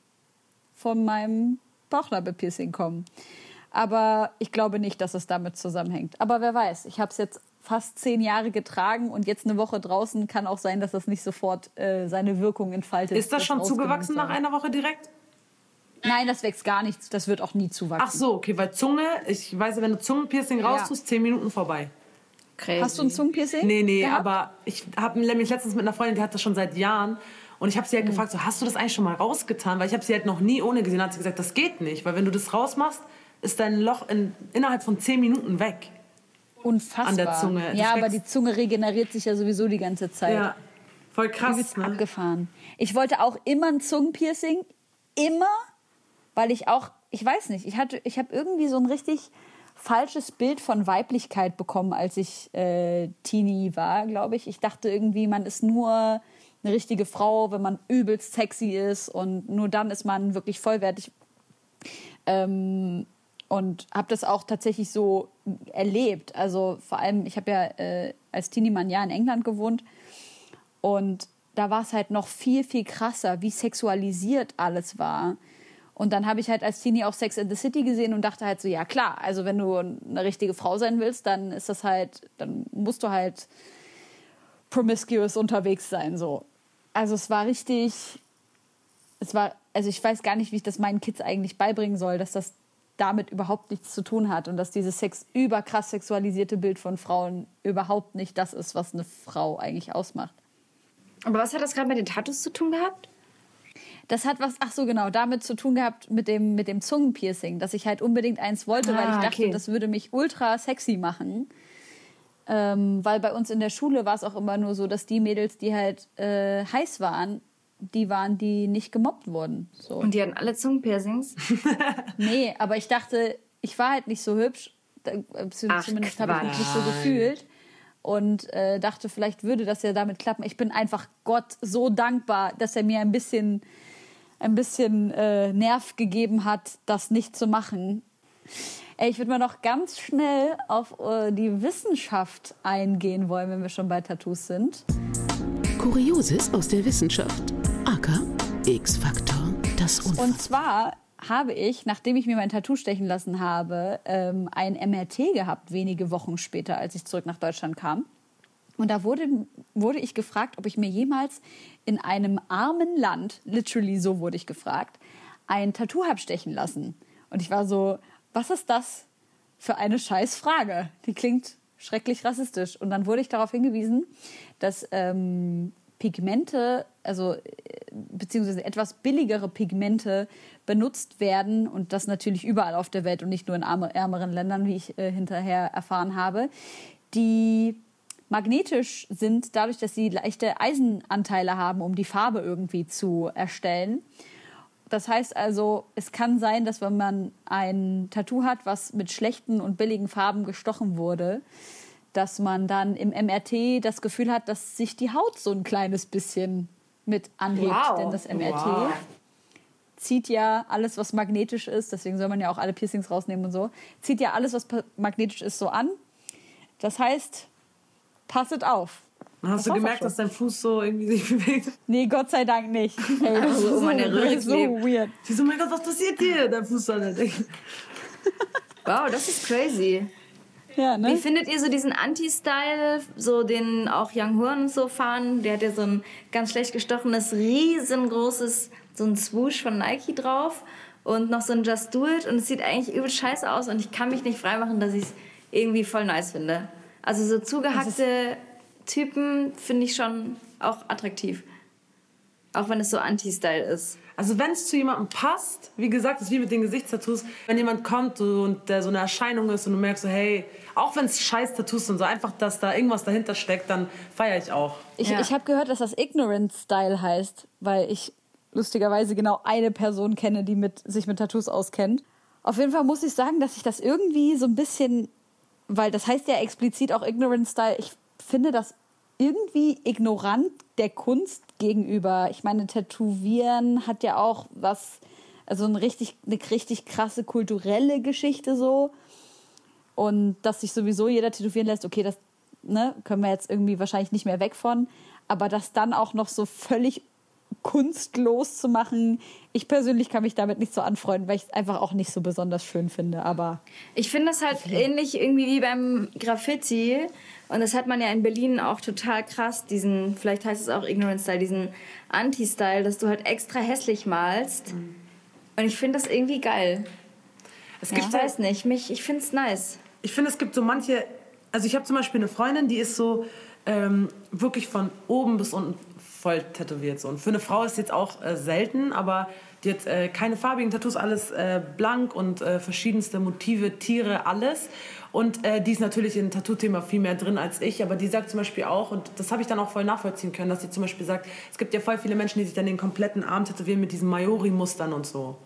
von meinem Bauchnabelpiercing kommen. Aber ich glaube nicht, dass es damit zusammenhängt. Aber wer weiß, ich habe es jetzt fast zehn Jahre getragen und jetzt eine Woche draußen kann auch sein, dass das nicht sofort äh, seine Wirkung entfaltet. Ist das schon zugewachsen zu nach einer Woche direkt? Nein, das wächst gar nicht. Das wird auch nie zuwachsen. Ach so, okay, weil Zunge, ich weiß, wenn du Zungenpiercing raustust, 10 Minuten vorbei. Crazy. Hast du ein Zungenpiercing? Nee, nee, gehabt? aber ich habe nämlich letztens mit einer Freundin, die hat das schon seit Jahren. Und ich habe sie halt gefragt, so, hast du das eigentlich schon mal rausgetan? Weil ich habe sie halt noch nie ohne gesehen. Hat sie gesagt, das geht nicht. Weil wenn du das rausmachst, ist dein Loch in, innerhalb von 10 Minuten weg. Unfassbar. an der Zunge. Das Ja, aber die Zunge regeneriert sich ja sowieso die ganze Zeit. Ja, voll krass. Ne? abgefahren. Ich wollte auch immer ein Zungenpiercing. Immer. Weil ich auch, ich weiß nicht, ich hatte, ich habe irgendwie so ein richtig falsches Bild von Weiblichkeit bekommen, als ich äh, Teenie war, glaube ich. Ich dachte irgendwie, man ist nur eine richtige Frau, wenn man übelst sexy ist und nur dann ist man wirklich vollwertig. Ähm, und habe das auch tatsächlich so erlebt. Also vor allem, ich habe ja äh, als Teenie mal ein Jahr in England gewohnt und da war es halt noch viel, viel krasser, wie sexualisiert alles war. Und dann habe ich halt als Teenie auch Sex in the City gesehen und dachte halt so, ja klar, also wenn du eine richtige Frau sein willst, dann ist das halt, dann musst du halt promiscuous unterwegs sein so. Also es war richtig, es war, also ich weiß gar nicht, wie ich das meinen Kids eigentlich beibringen soll, dass das damit überhaupt nichts zu tun hat und dass dieses Sex überkrass sexualisierte Bild von Frauen überhaupt nicht das ist, was eine Frau eigentlich ausmacht. Aber was hat das gerade mit den Tattoos zu tun gehabt? Das hat was, ach so genau, damit zu tun gehabt mit dem, mit dem Zungenpiercing, dass ich halt unbedingt eins wollte, ah, weil ich dachte, okay. das würde mich ultra sexy machen. Ähm, weil bei uns in der Schule war es auch immer nur so, dass die Mädels, die halt äh, heiß waren, die waren, die nicht gemobbt wurden. So. Und die hatten alle Zungenpiercings? nee, aber ich dachte, ich war halt nicht so hübsch. Äh, zumindest habe ich mich nicht so gefühlt. Und äh, dachte, vielleicht würde das ja damit klappen. Ich bin einfach Gott so dankbar, dass er mir ein bisschen, ein bisschen äh, Nerv gegeben hat, das nicht zu machen. Ich würde mal noch ganz schnell auf äh, die Wissenschaft eingehen wollen, wenn wir schon bei Tattoos sind. Kurioses aus der Wissenschaft. AK X-Faktor, das Unfall. Und zwar habe ich, nachdem ich mir mein Tattoo stechen lassen habe, ähm, ein MRT gehabt, wenige Wochen später, als ich zurück nach Deutschland kam. Und da wurde, wurde ich gefragt, ob ich mir jemals in einem armen Land, literally so wurde ich gefragt, ein Tattoo habe stechen lassen. Und ich war so, was ist das für eine Scheißfrage? Die klingt schrecklich rassistisch. Und dann wurde ich darauf hingewiesen, dass ähm, Pigmente, also äh, beziehungsweise etwas billigere Pigmente benutzt werden und das natürlich überall auf der Welt und nicht nur in ärmeren Ländern, wie ich äh, hinterher erfahren habe, die magnetisch sind, dadurch, dass sie leichte Eisenanteile haben, um die Farbe irgendwie zu erstellen. Das heißt also, es kann sein, dass wenn man ein Tattoo hat, was mit schlechten und billigen Farben gestochen wurde, dass man dann im MRT das Gefühl hat, dass sich die Haut so ein kleines bisschen mit anhebt. Wow. Denn das MRT wow. zieht ja alles, was magnetisch ist, deswegen soll man ja auch alle Piercings rausnehmen und so, zieht ja alles, was magnetisch ist, so an. Das heißt, passet auf. Hast das du gemerkt, dass dein Fuß so irgendwie sich bewegt? Nee, Gott sei Dank nicht. Ey, das also, ist so, meine Rücken so weird. Sie so, mein Gott, was passiert dir? Dein Fuß soll nicht. Wow, das ist crazy. Ja, ne? Wie findet ihr so diesen Anti-Style, so den auch Young Horn und so fahren? Der hat ja so ein ganz schlecht gestochenes, riesengroßes, so ein Swoosh von Nike drauf und noch so ein Just Do It und es sieht eigentlich übel scheiße aus und ich kann mich nicht freimachen, dass ich es irgendwie voll nice finde. Also so zugehackte Typen finde ich schon auch attraktiv. Auch wenn es so Anti-Style ist. Also wenn es zu jemandem passt, wie gesagt, das ist wie mit den Gesichtstattoos, wenn jemand kommt und der so eine Erscheinung ist und du merkst so, hey, auch wenn es scheiß Tattoos sind, so einfach, dass da irgendwas dahinter steckt, dann feiere ich auch. Ich, ja. ich habe gehört, dass das Ignorant Style heißt, weil ich lustigerweise genau eine Person kenne, die mit, sich mit Tattoos auskennt. Auf jeden Fall muss ich sagen, dass ich das irgendwie so ein bisschen, weil das heißt ja explizit auch Ignorant Style, ich finde das irgendwie ignorant der Kunst gegenüber. Ich meine, Tätowieren hat ja auch was, also eine richtig, eine richtig krasse kulturelle Geschichte so. Und dass sich sowieso jeder tätowieren lässt, okay, das ne, können wir jetzt irgendwie wahrscheinlich nicht mehr weg von. Aber das dann auch noch so völlig kunstlos zu machen, ich persönlich kann mich damit nicht so anfreunden, weil ich es einfach auch nicht so besonders schön finde. Aber ich finde das halt ähnlich irgendwie wie beim Graffiti. Und das hat man ja in Berlin auch total krass, diesen, vielleicht heißt es auch Ignorant Style, diesen Anti-Style, dass du halt extra hässlich malst. Mhm. Und ich finde das irgendwie geil. Es gibt ich weiß nicht, mich, ich finde es nice. Ich finde, es gibt so manche, also ich habe zum Beispiel eine Freundin, die ist so ähm, wirklich von oben bis unten voll tätowiert. So. Und für eine Frau ist jetzt auch äh, selten, aber die hat äh, keine farbigen Tattoos, alles äh, blank und äh, verschiedenste Motive, Tiere, alles. Und äh, die ist natürlich in Tattoo-Thema viel mehr drin als ich, aber die sagt zum Beispiel auch, und das habe ich dann auch voll nachvollziehen können, dass sie zum Beispiel sagt, es gibt ja voll viele Menschen, die sich dann den kompletten Arm tätowieren mit diesen Mayori-Mustern und so.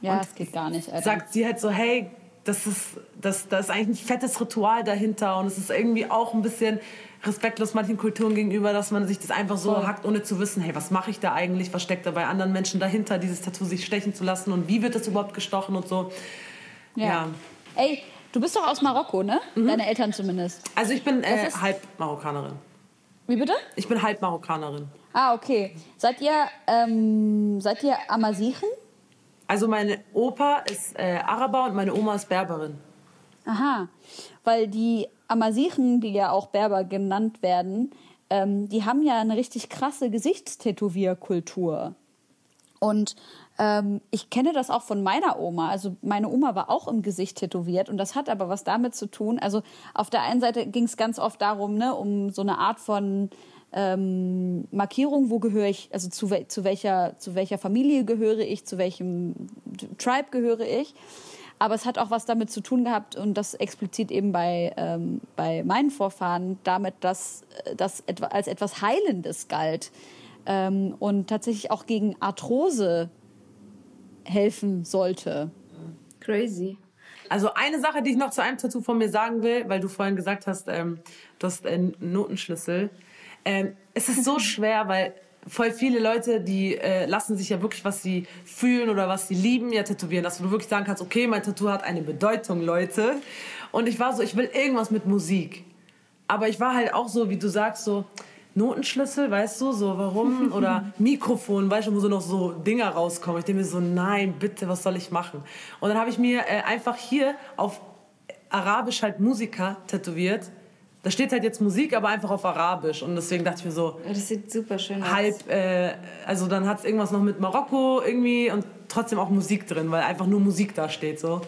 Ja, und das geht gar nicht. Alter. Sagt sie halt so, hey, das ist, das, das ist eigentlich ein fettes Ritual dahinter und es ist irgendwie auch ein bisschen respektlos manchen Kulturen gegenüber, dass man sich das einfach so Voll. hackt, ohne zu wissen, hey, was mache ich da eigentlich, was steckt da bei anderen Menschen dahinter, dieses Tattoo sich stechen zu lassen und wie wird das überhaupt gestochen und so. Ja. ja. Ey, Du bist doch aus Marokko, ne? Mhm. Deine Eltern zumindest. Also ich bin äh, halb Marokkanerin. Wie bitte? Ich bin halb Marokkanerin. Ah, okay. Seid ihr, ähm, seid ihr Amasichen? Also mein Opa ist äh, Araber und meine Oma ist Berberin. Aha, weil die Amasichen, die ja auch Berber genannt werden, ähm, die haben ja eine richtig krasse Gesichtstätowierkultur. Und ähm, ich kenne das auch von meiner Oma. Also meine Oma war auch im Gesicht tätowiert und das hat aber was damit zu tun. Also auf der einen Seite ging es ganz oft darum, ne, um so eine Art von ähm, Markierung, wo gehöre ich, also zu, zu, welcher, zu welcher Familie gehöre ich, zu welchem Tribe gehöre ich. Aber es hat auch was damit zu tun gehabt und das explizit eben bei, ähm, bei meinen Vorfahren damit, dass das als etwas Heilendes galt ähm, und tatsächlich auch gegen Arthrose helfen sollte. Crazy. Also eine Sache, die ich noch zu einem Tattoo von mir sagen will, weil du vorhin gesagt hast, ähm, du hast einen Notenschlüssel. Ähm, es ist so schwer, weil voll viele Leute, die äh, lassen sich ja wirklich, was sie fühlen oder was sie lieben, ja tätowieren. Dass du wirklich sagen kannst, okay, mein Tattoo hat eine Bedeutung, Leute. Und ich war so, ich will irgendwas mit Musik. Aber ich war halt auch so, wie du sagst, so Notenschlüssel, weißt du, so warum? Oder Mikrofon, weißt du, wo so noch so Dinger rauskommen. Ich denke mir so, nein, bitte, was soll ich machen? Und dann habe ich mir äh, einfach hier auf Arabisch halt Musiker tätowiert da steht halt jetzt Musik, aber einfach auf Arabisch. Und deswegen dachte ich mir so. Das sieht super schön aus. Halb, äh, also dann hat es irgendwas noch mit Marokko irgendwie und trotzdem auch Musik drin, weil einfach nur Musik da steht so.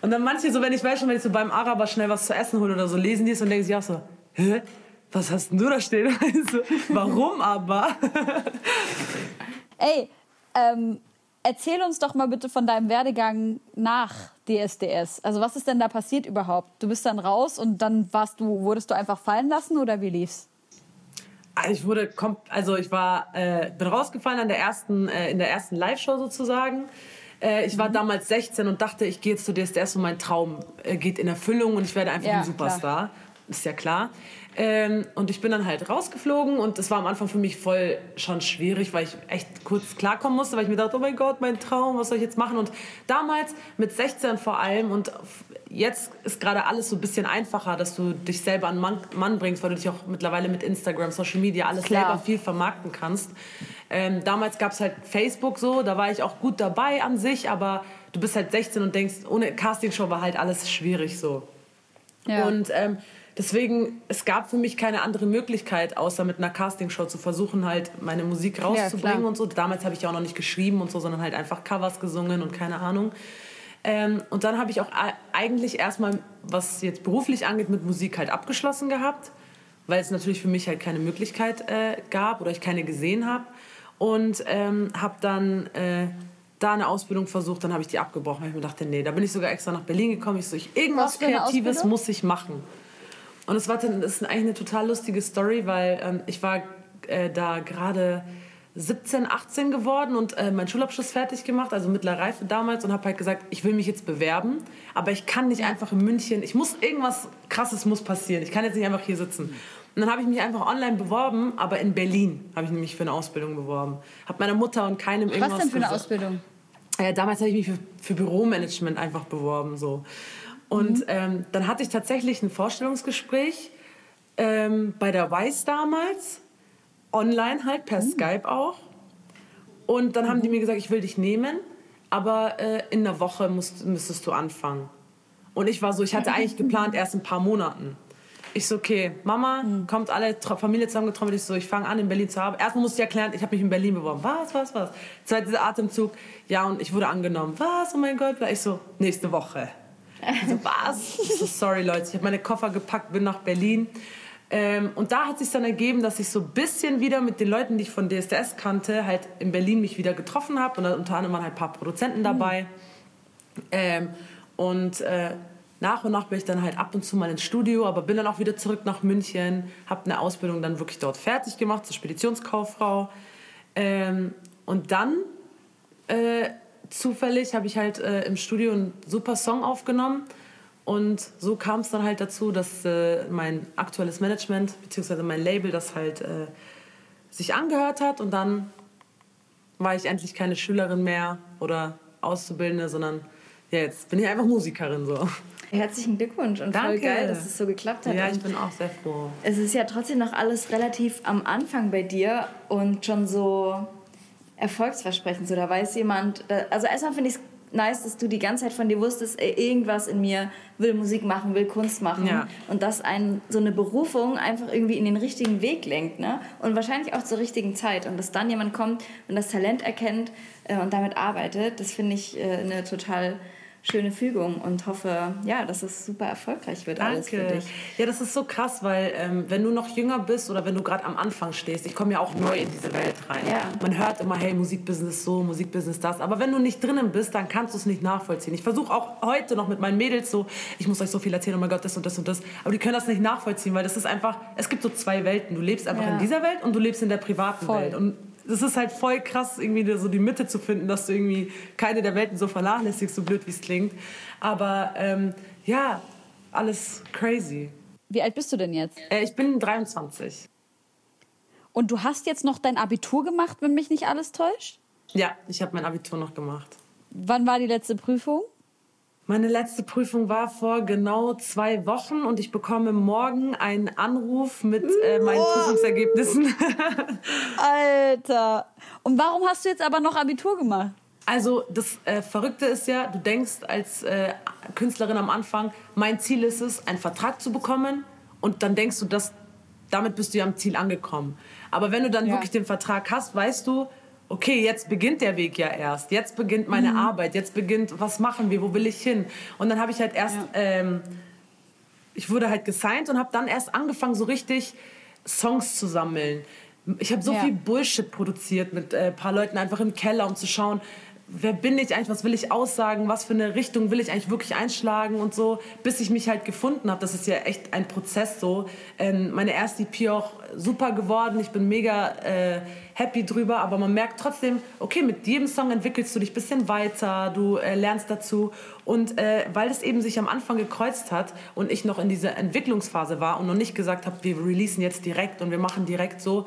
Und dann manche so, wenn ich weiß schon, wenn ich so beim Araber schnell was zu essen hole oder so, lesen die es und denken sich auch so, hä? Was hast denn du da stehen? Also, warum aber? Ey, ähm, erzähl uns doch mal bitte von deinem Werdegang nach DSDS. Also was ist denn da passiert überhaupt? Du bist dann raus und dann warst du, wurdest du einfach fallen lassen oder wie lief's? Also ich wurde, also ich war, äh, bin rausgefallen an der ersten, äh, in der ersten Live-Show sozusagen. Äh, ich war mhm. damals 16 und dachte, ich gehe jetzt zu DSDS und mein Traum äh, geht in Erfüllung und ich werde einfach ja, ein Superstar. Klar. Ist ja klar. Ähm, und ich bin dann halt rausgeflogen und das war am Anfang für mich voll schon schwierig, weil ich echt kurz klarkommen musste, weil ich mir dachte, oh mein Gott, mein Traum, was soll ich jetzt machen? Und damals mit 16 vor allem und jetzt ist gerade alles so ein bisschen einfacher, dass du dich selber an Mann, Mann bringst, weil du dich auch mittlerweile mit Instagram, Social Media alles Klar. selber viel vermarkten kannst. Ähm, damals gab es halt Facebook so, da war ich auch gut dabei an sich, aber du bist halt 16 und denkst, ohne Castingshow war halt alles schwierig so. Ja. Und ähm, Deswegen, es gab für mich keine andere Möglichkeit, außer mit einer Castingshow zu versuchen, halt meine Musik rauszubringen ja, und so. Damals habe ich ja auch noch nicht geschrieben und so, sondern halt einfach Covers gesungen und keine Ahnung. Ähm, und dann habe ich auch eigentlich erstmal, was jetzt beruflich angeht, mit Musik halt abgeschlossen gehabt, weil es natürlich für mich halt keine Möglichkeit äh, gab oder ich keine gesehen habe. Und ähm, habe dann äh, da eine Ausbildung versucht, dann habe ich die abgebrochen, weil ich mir dachte, nee, da bin ich sogar extra nach Berlin gekommen. Ich so, ich, irgendwas Kreatives muss ich machen. Und es war dann, das ist eigentlich eine total lustige Story, weil ähm, ich war äh, da gerade 17, 18 geworden und äh, meinen Schulabschluss fertig gemacht, also mittlere Reife damals und habe halt gesagt, ich will mich jetzt bewerben, aber ich kann nicht einfach in München, ich muss irgendwas krasses muss passieren. Ich kann jetzt nicht einfach hier sitzen. Und dann habe ich mich einfach online beworben, aber in Berlin habe ich mich für eine Ausbildung beworben. Habe meiner Mutter und keinem irgendwas Was denn für eine gesagt. Ausbildung? Äh, damals habe ich mich für, für Büromanagement einfach beworben so. Und mhm. ähm, dann hatte ich tatsächlich ein Vorstellungsgespräch ähm, bei der Weiß damals, online halt, per mhm. Skype auch. Und dann haben die mhm. mir gesagt, ich will dich nehmen, aber äh, in einer Woche musst, müsstest du anfangen. Und ich war so, ich hatte eigentlich geplant, erst ein paar Monaten. Ich so, okay, Mama, mhm. kommt alle Familie zusammengetrommelt. Ich so, ich fange an, in Berlin zu arbeiten. Erstmal musste ich erklären, ich habe mich in Berlin beworben. Was, was, was? Zweiter Atemzug, ja, und ich wurde angenommen. Was, oh mein Gott. Ich so, nächste Woche. So, was? So, sorry, Leute, ich habe meine Koffer gepackt, bin nach Berlin. Ähm, und da hat sich dann ergeben, dass ich so ein bisschen wieder mit den Leuten, die ich von DSDS kannte, halt in Berlin mich wieder getroffen habe. Und unter anderem waren halt ein paar Produzenten dabei. Mhm. Ähm, und äh, nach und nach bin ich dann halt ab und zu mal ins Studio, aber bin dann auch wieder zurück nach München, habe eine Ausbildung dann wirklich dort fertig gemacht zur Speditionskauffrau. Ähm, und dann äh, zufällig habe ich halt äh, im Studio einen super Song aufgenommen. Und so kam es dann halt dazu, dass äh, mein aktuelles Management bzw. mein Label das halt äh, sich angehört hat. Und dann war ich endlich keine Schülerin mehr oder Auszubildende, sondern ja, jetzt bin ich einfach Musikerin so. Herzlichen Glückwunsch und Danke. voll geil, dass es so geklappt hat. Ja, ich bin auch sehr froh. Es ist ja trotzdem noch alles relativ am Anfang bei dir und schon so erfolgsversprechend. So, da weiß jemand, also erstmal finde ich es nice, dass du die ganze Zeit von dir wusstest, ey, irgendwas in mir will Musik machen, will Kunst machen. Ja. Und dass ein, so eine Berufung einfach irgendwie in den richtigen Weg lenkt. Ne? Und wahrscheinlich auch zur richtigen Zeit. Und dass dann jemand kommt und das Talent erkennt äh, und damit arbeitet, das finde ich äh, eine total schöne Fügung und hoffe, ja, dass es super erfolgreich wird alles für Danke. dich. Ja, das ist so krass, weil ähm, wenn du noch jünger bist oder wenn du gerade am Anfang stehst, ich komme ja auch neu in diese Welt rein. Ja. Man hört immer, hey, Musikbusiness so, Musikbusiness das. Aber wenn du nicht drinnen bist, dann kannst du es nicht nachvollziehen. Ich versuche auch heute noch mit meinen Mädels so, ich muss euch so viel erzählen, oh mein Gott, das und das und das. Aber die können das nicht nachvollziehen, weil das ist einfach, es gibt so zwei Welten. Du lebst einfach Ja. in dieser Welt und du lebst in der privaten Voll. Welt. Und das ist halt voll krass, irgendwie so die Mitte zu finden, dass du irgendwie keine der Welten so vernachlässigst, so blöd wie es klingt. Aber ähm, ja, alles crazy. Wie alt bist du denn jetzt? Äh, ich bin 23. Und du hast jetzt noch dein Abitur gemacht, wenn mich nicht alles täuscht? Ja, ich habe mein Abitur noch gemacht. Wann war die letzte Prüfung? Meine letzte Prüfung war vor genau zwei Wochen und ich bekomme morgen einen Anruf mit äh, meinen Prüfungsergebnissen. Alter. Und warum hast du jetzt aber noch Abitur gemacht? Also das äh, Verrückte ist ja, du denkst als äh, Künstlerin am Anfang, mein Ziel ist es, einen Vertrag zu bekommen und dann denkst du, dass damit bist du ja am Ziel angekommen. Aber wenn du dann Ja. wirklich den Vertrag hast, weißt du, okay, jetzt beginnt der Weg ja erst. Jetzt beginnt meine Mhm. Arbeit. Jetzt beginnt, was machen wir, wo will ich hin? Und dann habe ich halt erst, ähm, ich wurde halt gesigned und habe dann erst angefangen, so richtig Songs zu sammeln. Ich habe so Ja. viel Bullshit produziert mit ein äh, paar Leuten einfach im Keller, um zu schauen, wer bin ich eigentlich, was will ich aussagen, was für eine Richtung will ich eigentlich wirklich einschlagen und so, bis ich mich halt gefunden habe. Das ist ja echt ein Prozess so. Ähm, meine erste EP auch super geworden, ich bin mega äh, happy drüber, aber man merkt trotzdem, okay, mit jedem Song entwickelst du dich ein bisschen weiter, du äh, lernst dazu und äh, weil es eben sich am Anfang gekreuzt hat und ich noch in dieser Entwicklungsphase war und noch nicht gesagt habe, wir releasen jetzt direkt und wir machen direkt so,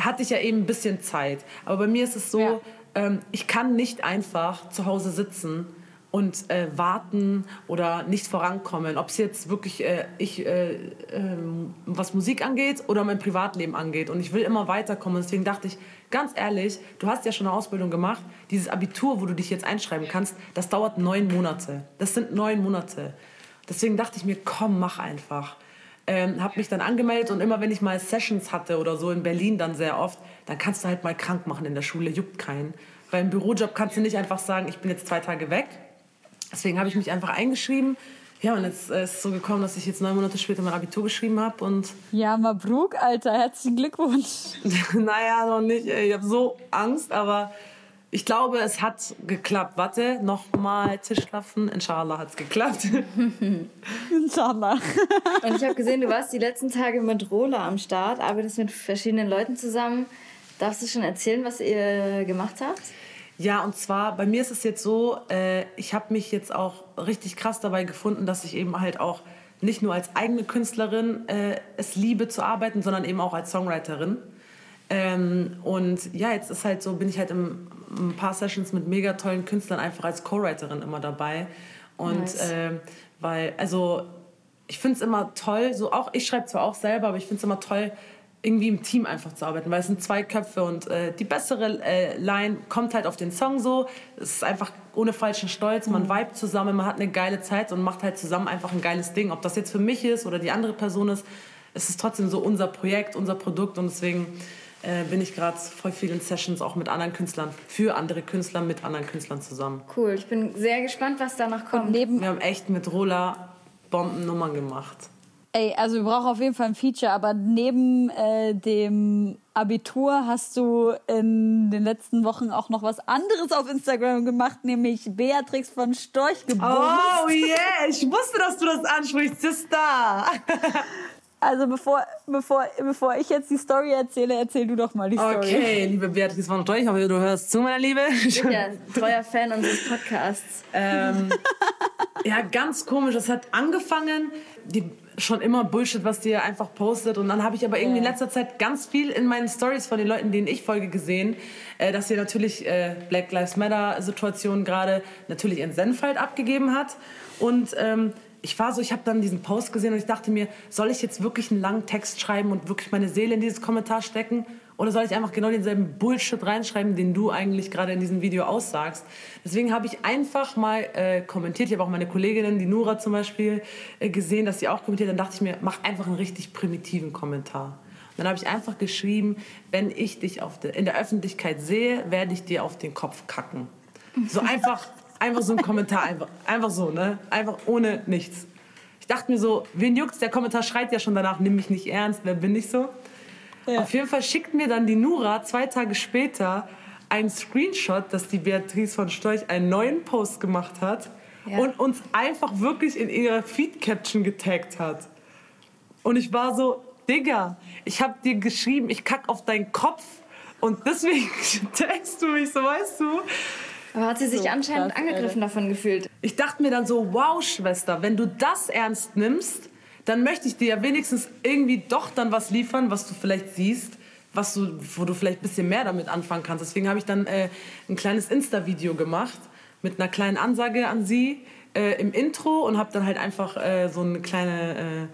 hatte ich ja eben ein bisschen Zeit. Aber bei mir ist es so, Ja. Ähm, ich kann nicht einfach zu Hause sitzen und äh, warten oder nicht vorankommen. Ob es jetzt wirklich äh, ich, äh, ähm, was Musik angeht oder mein Privatleben angeht. Und ich will immer weiterkommen. Deswegen dachte ich, ganz ehrlich, du hast ja schon eine Ausbildung gemacht. Dieses Abitur, wo du dich jetzt einschreiben kannst, das dauert neun Monate. Das sind neun Monate. Deswegen dachte ich mir, komm, mach einfach. Ähm, habe mich dann angemeldet und immer wenn ich mal Sessions hatte oder so in Berlin dann sehr oft, dann kannst du halt mal krank machen in der Schule, juckt keinen. Weil im Bürojob kannst du nicht einfach sagen, ich bin jetzt zwei Tage weg. Deswegen habe ich mich einfach eingeschrieben. Ja, und jetzt äh, ist es so gekommen, dass ich jetzt neun Monate später mein Abitur geschrieben habe und Ja, Mabruk, Alter. Herzlichen Glückwunsch. naja, noch nicht. ey. Ich habe so Angst, aber ich glaube, es hat geklappt. Warte, nochmal Tischklopfen. Inshallah hat es geklappt. Inshallah. Und ich habe gesehen, du warst die letzten Tage mit Rola am Start, arbeitest mit verschiedenen Leuten zusammen. Darfst du schon erzählen, was ihr gemacht habt? Ja, und zwar, bei mir ist es jetzt so, äh, ich habe mich jetzt auch richtig krass dabei gefunden, dass ich eben halt auch nicht nur als eigene Künstlerin äh, es liebe zu arbeiten, sondern eben auch als Songwriterin. Ähm, und ja, jetzt ist halt so, bin ich halt im, ein paar Sessions mit mega tollen Künstlern einfach als Co-Writerin immer dabei. Und Nice. äh, weil, also ich finde es immer toll, so auch, ich schreibe zwar auch selber, aber ich finde es immer toll, irgendwie im Team einfach zu arbeiten, weil es sind zwei Köpfe und äh, die bessere äh, Line kommt halt auf den Song so. Es ist einfach ohne falschen Stolz, man vibet zusammen, man hat eine geile Zeit und macht halt zusammen einfach ein geiles Ding. Ob das jetzt für mich ist oder die andere Person ist, es ist trotzdem so unser Projekt, unser Produkt und deswegen äh, bin ich gerade voll viel in Sessions auch mit anderen Künstlern, für andere Künstler, mit anderen Künstlern zusammen. Cool, ich bin sehr gespannt, was da noch kommt. Neben, Wir haben echt mit Rola Bombennummern gemacht. Ey, also wir brauchen auf jeden Fall ein Feature, aber neben äh, dem Abitur hast du in den letzten Wochen auch noch was anderes auf Instagram gemacht, nämlich Beatrix von Storch geboren. Oh yeah, ich wusste, dass du das ansprichst, Sister. Also bevor, bevor, bevor ich jetzt die Story erzähle, erzähl du doch mal die Story. Okay, liebe Beatrice von Storch, ich hoffe, du hörst zu, meine Liebe. Ja, treuer Fan unseres Podcasts. ähm, ja, ganz komisch. Es hat angefangen, die, schon immer Bullshit, was die einfach postet. Und dann habe ich aber irgendwie in letzter Zeit ganz viel in meinen Stories von den Leuten, denen ich folge, gesehen, äh, dass sie natürlich äh, Black Lives Matter-Situation gerade natürlich in Senf halt abgegeben hat. Und ähm, ich war so, ich habe dann diesen Post gesehen und ich dachte mir, soll ich jetzt wirklich einen langen Text schreiben und wirklich meine Seele in dieses Kommentar stecken? Oder soll ich einfach genau denselben Bullshit reinschreiben, den du eigentlich gerade in diesem Video aussagst? Deswegen habe ich einfach mal äh, kommentiert. Ich habe auch meine Kolleginnen, die Nura zum Beispiel, äh, gesehen, dass sie auch kommentiert. Dann dachte ich mir, mach einfach einen richtig primitiven Kommentar. Und dann habe ich einfach geschrieben, wenn ich dich auf de, in der Öffentlichkeit sehe, werde ich dir auf den Kopf kacken. So einfach, einfach so ein Kommentar, einfach, einfach so, ne? Einfach ohne nichts. Ich dachte mir so, wen juckt's? Der Kommentar schreit ja schon danach, nimm mich nicht ernst, wer bin ich so? Ja. Auf jeden Fall schickt mir dann die Nura zwei Tage später einen Screenshot, dass die Beatrice von Storch einen neuen Post gemacht hat ja. und uns einfach wirklich in ihrer Feed-Caption getaggt hat. Und ich war so, Digga, ich hab dir geschrieben, ich kack auf deinen Kopf und deswegen taggst du mich, so weißt du. Aber hat sie sich so, anscheinend krass, angegriffen Alter. davon gefühlt? Ich dachte mir dann so, wow, Schwester, wenn du das ernst nimmst, dann möchte ich dir ja wenigstens irgendwie doch dann was liefern, was du vielleicht siehst, was du, wo du vielleicht ein bisschen mehr damit anfangen kannst. Deswegen habe ich dann äh, ein kleines Insta-Video gemacht mit einer kleinen Ansage an sie äh, im Intro und habe dann halt einfach äh, so eine kleine äh,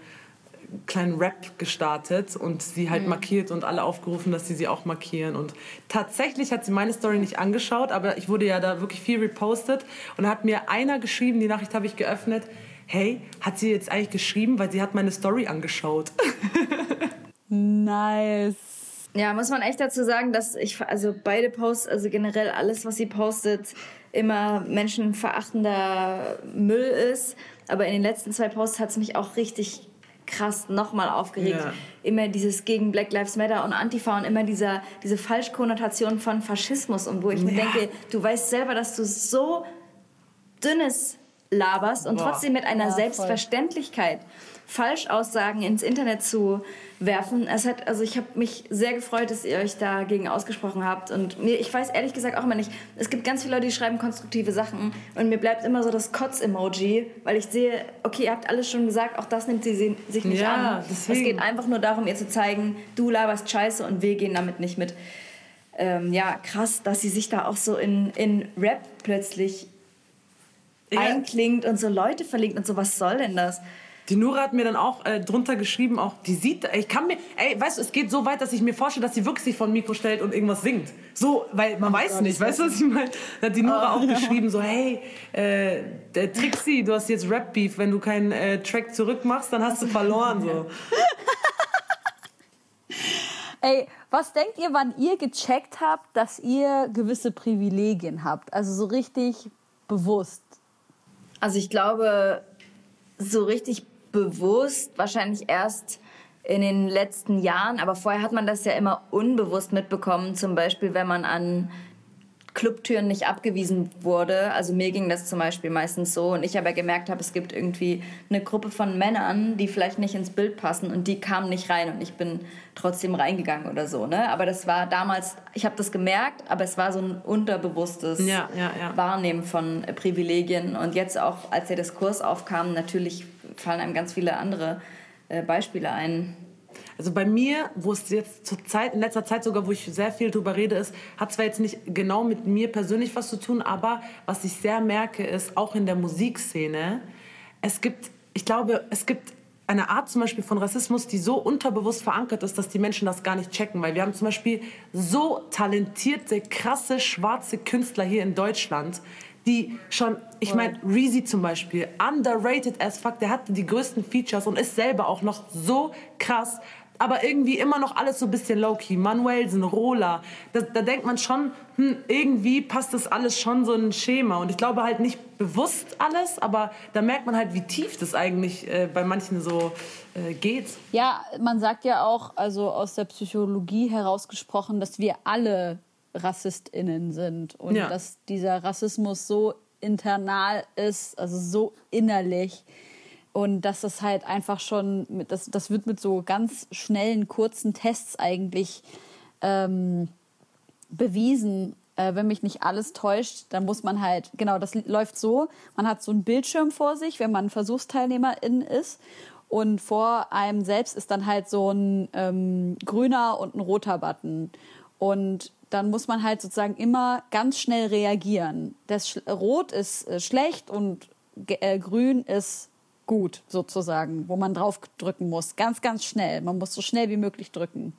kleinen Rap gestartet und sie halt mhm. markiert und alle aufgerufen, dass sie sie auch markieren. Und tatsächlich hat sie meine Story nicht angeschaut, aber ich wurde ja da wirklich viel repostet und hat mir einer geschrieben, die Nachricht habe ich geöffnet, hey, hat sie jetzt eigentlich geschrieben, weil sie hat meine Story angeschaut. nice. Ja, muss man echt dazu sagen, dass ich, also beide Posts, also generell alles, was sie postet, immer menschenverachtender Müll ist. Aber in den letzten zwei Posts hat es mich auch richtig krass nochmal aufgeregt. Ja. Immer dieses gegen Black Lives Matter und Antifa und immer dieser, diese Falschkonnotation von Faschismus und wo ich ja. mir denke, du weißt selber, dass du so dünnes laberst und Boah. trotzdem mit einer ja, Selbstverständlichkeit. Voll Falschaussagen ins Internet zu werfen. Es hat, also ich habe mich sehr gefreut, dass ihr euch dagegen ausgesprochen habt. Und mir, ich weiß ehrlich gesagt auch immer nicht, es gibt ganz viele Leute, die schreiben konstruktive Sachen und mir bleibt immer so das Kotz-Emoji, weil ich sehe, okay, ihr habt alles schon gesagt, auch das nimmt sie sich nicht ja, an. Deswegen. Es geht einfach nur darum, ihr zu zeigen, du laberst Scheiße und wir gehen damit nicht mit. Ähm, ja, krass, dass sie sich da auch so in, in Rap plötzlich ja. einklingt und so Leute verlinkt und so, was soll denn das? Die Nura hat mir dann auch äh, drunter geschrieben, auch die sieht, ich kann mir, ey, weißt du, es geht so weit, dass ich mir vorstelle, dass sie wirklich sich vor ein Mikro stellt und irgendwas singt. So, weil man oh weiß Gott, nicht, weißt du, was ich meine? Da hat die Nura oh. auch geschrieben, so, hey, äh, der Trixie, du hast jetzt Rap-Beef, wenn du keinen äh, Track zurückmachst, dann hast du verloren, so. Ey, was denkt ihr, wann ihr gecheckt habt, dass ihr gewisse Privilegien habt? Also so richtig bewusst. Also ich glaube, so richtig bewusst, wahrscheinlich erst in den letzten Jahren, aber vorher hat man das ja immer unbewusst mitbekommen, zum Beispiel wenn man an Clubtüren nicht abgewiesen wurde. Also mir ging das zum Beispiel meistens so und ich aber gemerkt habe, es gibt irgendwie eine Gruppe von Männern, die vielleicht nicht ins Bild passen und die kamen nicht rein und ich bin trotzdem reingegangen oder so. Ne? Aber das war damals, ich habe das gemerkt, aber es war so ein unterbewusstes ja, ja, ja. Wahrnehmen von Privilegien und jetzt auch, als der Diskurs aufkam, natürlich fallen einem ganz viele andere äh, Beispiele ein. Also bei mir, wo es jetzt zur Zeit, in letzter Zeit sogar, wo ich sehr viel drüber rede, ist, hat zwar jetzt nicht genau mit mir persönlich was zu tun, aber was ich sehr merke, ist auch in der Musikszene, es gibt, ich glaube, es gibt eine Art zum Beispiel von Rassismus, die so unterbewusst verankert ist, dass die Menschen das gar nicht checken. Weil wir haben zum Beispiel so talentierte, krasse, schwarze Künstler hier in Deutschland, die schon, ich meine, Reezy zum Beispiel, underrated as fuck, der hat die größten Features und ist selber auch noch so krass, aber irgendwie immer noch alles so ein bisschen low-key. Manuelsen, Rola, da, da denkt man schon, hm, irgendwie passt das alles schon so ein Schema. Und ich glaube halt nicht bewusst alles, aber da merkt man halt, wie tief das eigentlich äh, bei manchen so äh, geht. Ja, man sagt ja auch, also aus der Psychologie herausgesprochen, dass wir alle RassistInnen sind und ja. dass dieser Rassismus so internal ist, also so innerlich, und dass das halt einfach schon, mit, das, das wird mit so ganz schnellen, kurzen Tests eigentlich ähm, bewiesen. Äh, wenn mich nicht alles täuscht, dann muss man halt, genau, das läuft so, man hat so einen Bildschirm vor sich, wenn man Versuchsteilnehmerin ist. Und vor einem selbst ist dann halt so ein ähm, grüner und ein roter Button. Und dann muss man halt sozusagen immer ganz schnell reagieren. Das Rot ist äh, schlecht und äh, Grün ist gut sozusagen, wo man drauf drücken muss. Ganz, ganz schnell. Man muss so schnell wie möglich drücken.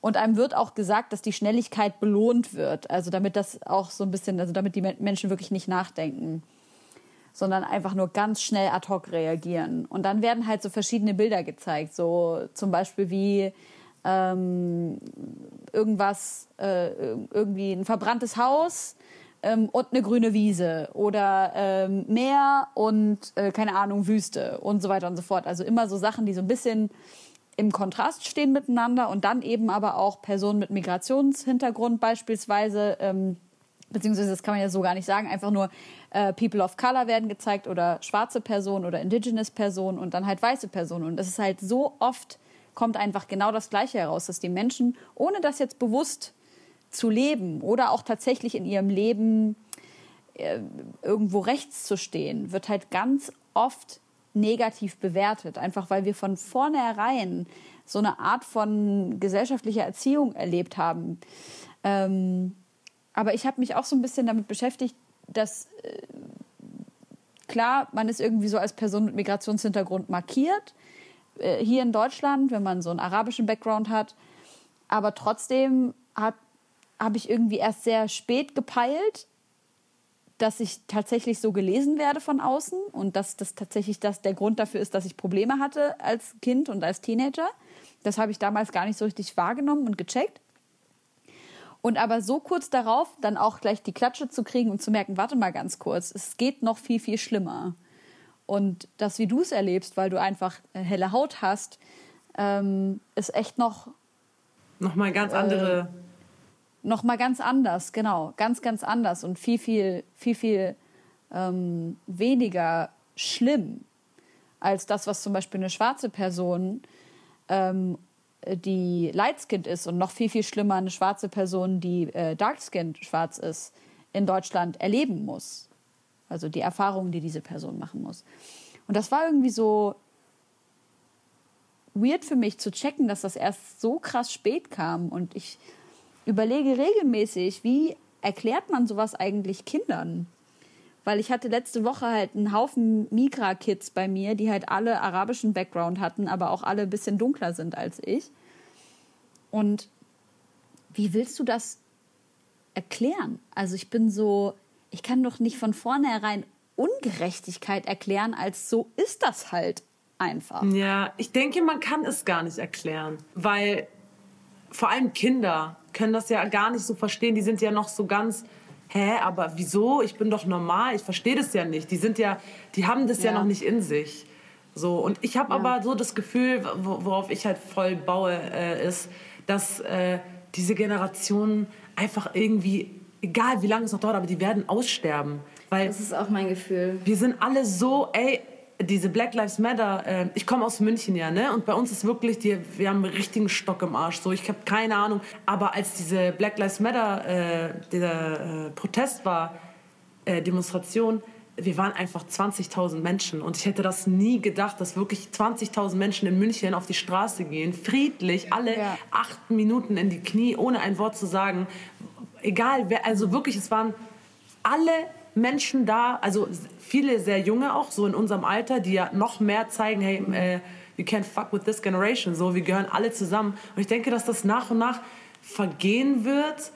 Und einem wird auch gesagt, dass die Schnelligkeit belohnt wird. Also damit das auch so ein bisschen, also damit die Menschen wirklich nicht nachdenken, sondern einfach nur ganz schnell ad hoc reagieren. Und dann werden halt so verschiedene Bilder gezeigt. So zum Beispiel wie ähm, irgendwas, äh, irgendwie ein verbranntes Haus ähm, und eine grüne Wiese oder ähm, Meer und äh, keine Ahnung, Wüste und so weiter und so fort. Also immer so Sachen, die so ein bisschen im Kontrast stehen miteinander und dann eben aber auch Personen mit Migrationshintergrund beispielsweise, ähm, beziehungsweise das kann man ja so gar nicht sagen, einfach nur äh, People of Color werden gezeigt oder schwarze Personen oder Indigenous Personen und dann halt weiße Personen. Und das ist halt so oft kommt einfach genau das Gleiche heraus, dass die Menschen, ohne das jetzt bewusst zu leben oder auch tatsächlich in ihrem Leben äh, irgendwo rechts zu stehen, wird halt ganz oft negativ bewertet, einfach weil wir von vornherein so eine Art von gesellschaftlicher Erziehung erlebt haben. Ähm, aber ich habe mich auch so ein bisschen damit beschäftigt, dass äh, klar, man ist irgendwie so als Person mit Migrationshintergrund markiert, äh, hier in Deutschland, wenn man so einen arabischen Background hat. Aber trotzdem habe ich irgendwie erst sehr spät gepeilt, dass ich tatsächlich so gelesen werde von außen und dass das tatsächlich das der Grund dafür ist, dass ich Probleme hatte als Kind und als Teenager. Das habe ich damals gar nicht so richtig wahrgenommen und gecheckt. Und aber so kurz darauf dann auch gleich die Klatsche zu kriegen und zu merken, warte mal ganz kurz, es geht noch viel, viel schlimmer. Und das, wie du es erlebst, weil du einfach helle Haut hast, ähm, ist echt noch. Nochmal ganz andere. Äh, Nochmal ganz anders, genau. Ganz, ganz anders und viel, viel, viel, viel ähm, weniger schlimm als das, was zum Beispiel eine schwarze Person, ähm, die Lightskinned ist und noch viel, viel schlimmer eine schwarze Person, die äh, Darkskinned schwarz ist, in Deutschland erleben muss. Also die Erfahrungen, die diese Person machen muss. Und das war irgendwie so weird für mich zu checken, dass das erst so krass spät kam. Und ich überlege regelmäßig, wie erklärt man sowas eigentlich Kindern? Weil ich hatte letzte Woche halt einen Haufen Migra-Kids bei mir, die halt alle arabischen Background hatten, aber auch alle ein bisschen dunkler sind als ich. Und wie willst du das erklären? Also ich bin so, ich kann doch nicht von vornherein Ungerechtigkeit erklären, als so ist das halt einfach. Ja, ich denke, man kann es gar nicht erklären, weil vor allem Kinder können das ja gar nicht so verstehen. Die sind ja noch so ganz, hä, aber wieso? Ich bin doch normal, ich verstehe das ja nicht. Die sind ja, die haben das ja, ja noch nicht in sich. So, und ich habe ja. aber so das Gefühl, worauf ich halt voll baue, äh, ist, dass äh, diese Generation einfach irgendwie egal wie lange es noch dauert, aber die werden aussterben. Weil das ist auch mein Gefühl. Wir sind alle so, ey, diese Black Lives Matter, äh, ich komme aus München ja, ne? Und bei uns ist wirklich, die, wir haben einen richtigen Stock im Arsch. So, ich habe keine Ahnung. Aber als diese Black Lives Matter, äh, dieser äh, Protest war, äh, Demonstration, wir waren einfach 20.000 Menschen. Und ich hätte das nie gedacht, dass wirklich 20.000 Menschen in München auf die Straße gehen, friedlich, alle ja. acht Minuten in die Knie, ohne ein Wort zu sagen, egal wer, also wirklich, es waren alle Menschen da, also viele sehr junge auch, so in unserem Alter, die ja noch mehr zeigen, hey, äh, you can't fuck with this generation, so, wir gehören alle zusammen. Und ich denke, dass das nach und nach vergehen wird,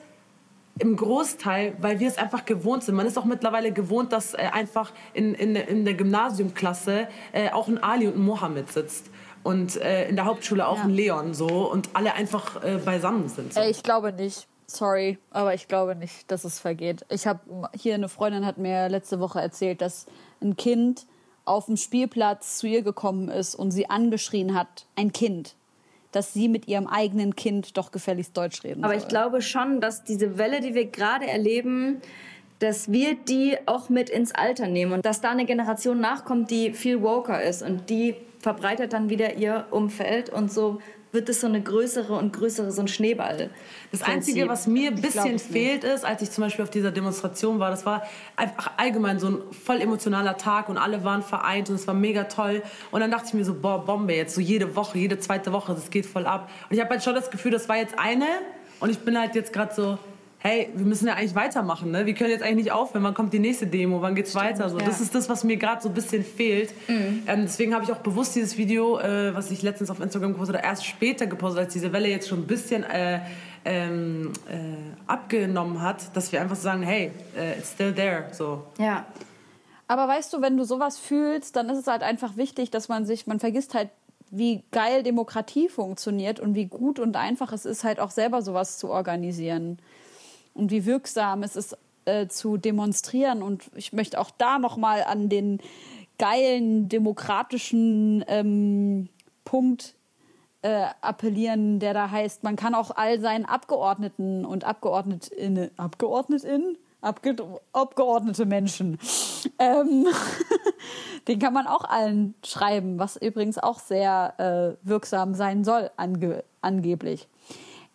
im Großteil, weil wir es einfach gewohnt sind. Man ist auch mittlerweile gewohnt, dass äh, einfach in, in, in der Gymnasiumklasse äh, auch ein Ali und ein Mohammed sitzt und äh, in der Hauptschule auch ja. ein Leon so und alle einfach äh, beisammen sind. So. Ich glaube nicht. Sorry, aber ich glaube nicht, dass es vergeht. Ich habe hier eine Freundin hat mir letzte Woche erzählt, dass ein Kind auf dem Spielplatz zu ihr gekommen ist und sie angeschrien hat, ein Kind, dass sie mit ihrem eigenen Kind doch gefälligst Deutsch reden Aber soll. ich glaube schon, dass diese Welle, die wir gerade erleben, dass wir die auch mit ins Alter nehmen und dass da eine Generation nachkommt, die viel woker ist und die verbreitet dann wieder ihr Umfeld und so wird es so eine größere und größere, so ein Schneeball. Das Einzige, was mir ein bisschen fehlt, ist, als ich zum Beispiel auf dieser Demonstration war, das war einfach allgemein so ein voll emotionaler Tag und alle waren vereint und es war mega toll. Und dann dachte ich mir so, boah, Bombe, jetzt so jede Woche, jede zweite Woche, das geht voll ab. Und ich habe halt schon das Gefühl, das war jetzt eine und ich bin halt jetzt gerade so, hey, wir müssen ja eigentlich weitermachen, ne? Wir können jetzt eigentlich nicht aufhören. Wann kommt die nächste Demo? Wann geht's Stimmt, weiter? So, ja. Das ist das, was mir gerade so ein bisschen fehlt. Mhm. Ähm, deswegen habe ich auch bewusst dieses Video, äh, was ich letztens auf Instagram gepostet habe, erst später gepostet, als diese Welle jetzt schon ein bisschen äh, ähm, äh, abgenommen hat, dass wir einfach sagen, hey, uh, it's still there. So. Ja. Aber weißt du, wenn du sowas fühlst, dann ist es halt einfach wichtig, dass man sich, man vergisst halt wie geil Demokratie funktioniert und wie gut und einfach es ist, halt auch selber sowas zu organisieren und wie wirksam es ist, äh, zu demonstrieren. Und ich möchte auch da nochmal an den geilen demokratischen ähm, Punkt äh, appellieren, der da heißt, man kann auch all seinen Abgeordneten und Abgeordnetinnen, Abgeordnetinnen? Abge abgeordnete Menschen. Ähm, den kann man auch allen schreiben, was übrigens auch sehr äh, wirksam sein soll, ange angeblich.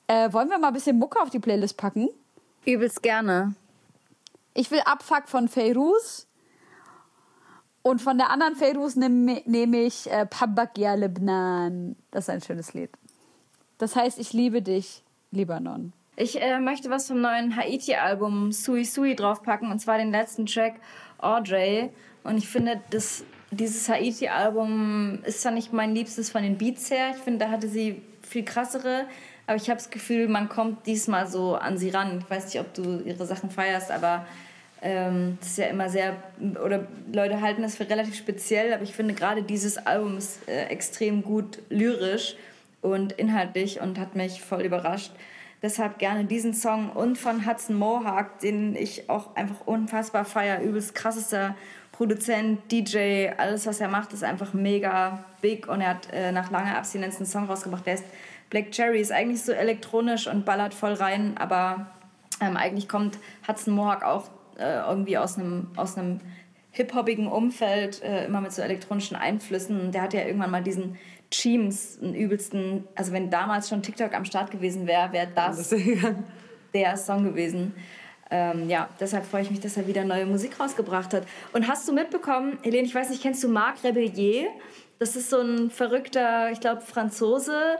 Äh, wollen wir mal ein bisschen Mucke auf die Playlist packen? Übelst gerne. Ich will Abfuck von Feyruz. Und von der anderen Feyruz nehme nehm ich äh, Pabakia Lebnan. Das ist ein schönes Lied. Das heißt, ich liebe dich, Libanon. Ich äh, möchte was vom neuen Haiti-Album Sui Sui draufpacken. Und zwar den letzten Track Audrey. Und ich finde, das, dieses Haiti-Album ist zwar nicht mein liebstes von den Beats her. Ich finde, da hatte sie viel krassere. Aber ich habe das Gefühl, man kommt diesmal so an sie ran. Ich weiß nicht, ob du ihre Sachen feierst, aber ähm, das ist ja immer sehr, oder Leute halten das für relativ speziell, aber ich finde gerade dieses Album ist äh, extrem gut lyrisch und inhaltlich und hat mich voll überrascht. Deshalb gerne diesen Song und von Hudson Mohawk, den ich auch einfach unfassbar feier. Übelst krassester Produzent, DJ, alles was er macht, ist einfach mega big und er hat äh, nach langer Abstinenz einen Song rausgebracht, der ist Black Cherry ist eigentlich so elektronisch und ballert voll rein, aber ähm, eigentlich kommt Hudson Mohawk auch äh, irgendwie aus einem aus einem hip-hoppigen Umfeld, äh, immer mit so elektronischen Einflüssen. Der hat ja irgendwann mal diesen Cheems, einen übelsten, also wenn damals schon TikTok am Start gewesen wäre, wäre das der Song gewesen. Ähm, ja, deshalb freue ich mich, dass er wieder neue Musik rausgebracht hat. Und hast du mitbekommen, Helene, ich weiß nicht, kennst du Marc Rebellier? Das ist so ein verrückter, ich glaube, Franzose,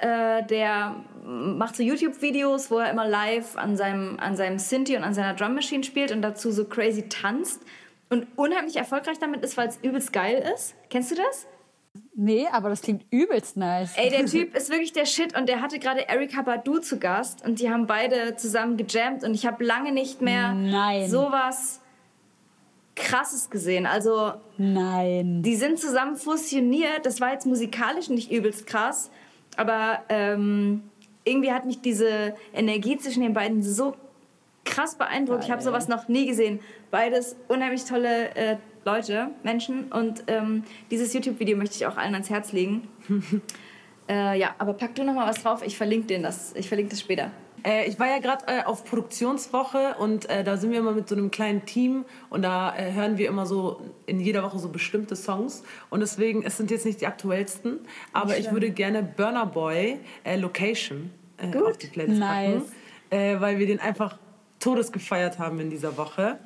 äh, der macht so YouTube-Videos, wo er immer live an seinem, an seinem Synthi und an seiner Drum Machine spielt und dazu so crazy tanzt und unheimlich erfolgreich damit ist, weil es übelst geil ist. Kennst du das? Nee, aber das klingt übelst nice. Ey, der Typ ist wirklich der Shit und der hatte gerade Erika Badu zu Gast und die haben beide zusammen gejammt und ich habe lange nicht mehr Nein. sowas krasses gesehen. Also Nein. Die sind zusammen fusioniert. Das war jetzt musikalisch nicht übelst krass, aber ähm, irgendwie hat mich diese Energie zwischen den beiden so krass beeindruckt. Geil. Ich habe sowas noch nie gesehen. Beides unheimlich tolle äh, Leute, Menschen. Und ähm, dieses YouTube-Video möchte ich auch allen ans Herz legen. äh, ja, aber pack du noch mal was drauf. Ich verlinke den das. Ich verlinke das später. Äh, ich war ja gerade äh, auf Produktionswoche und äh, da sind wir immer mit so einem kleinen Team und da äh, hören wir immer so in jeder Woche so bestimmte Songs und deswegen, es sind jetzt nicht die aktuellsten, aber ich würde gerne Burner Boy äh, Location äh, auf die Playlist nice. packen, weil wir den einfach todesgefeiert haben in dieser Woche.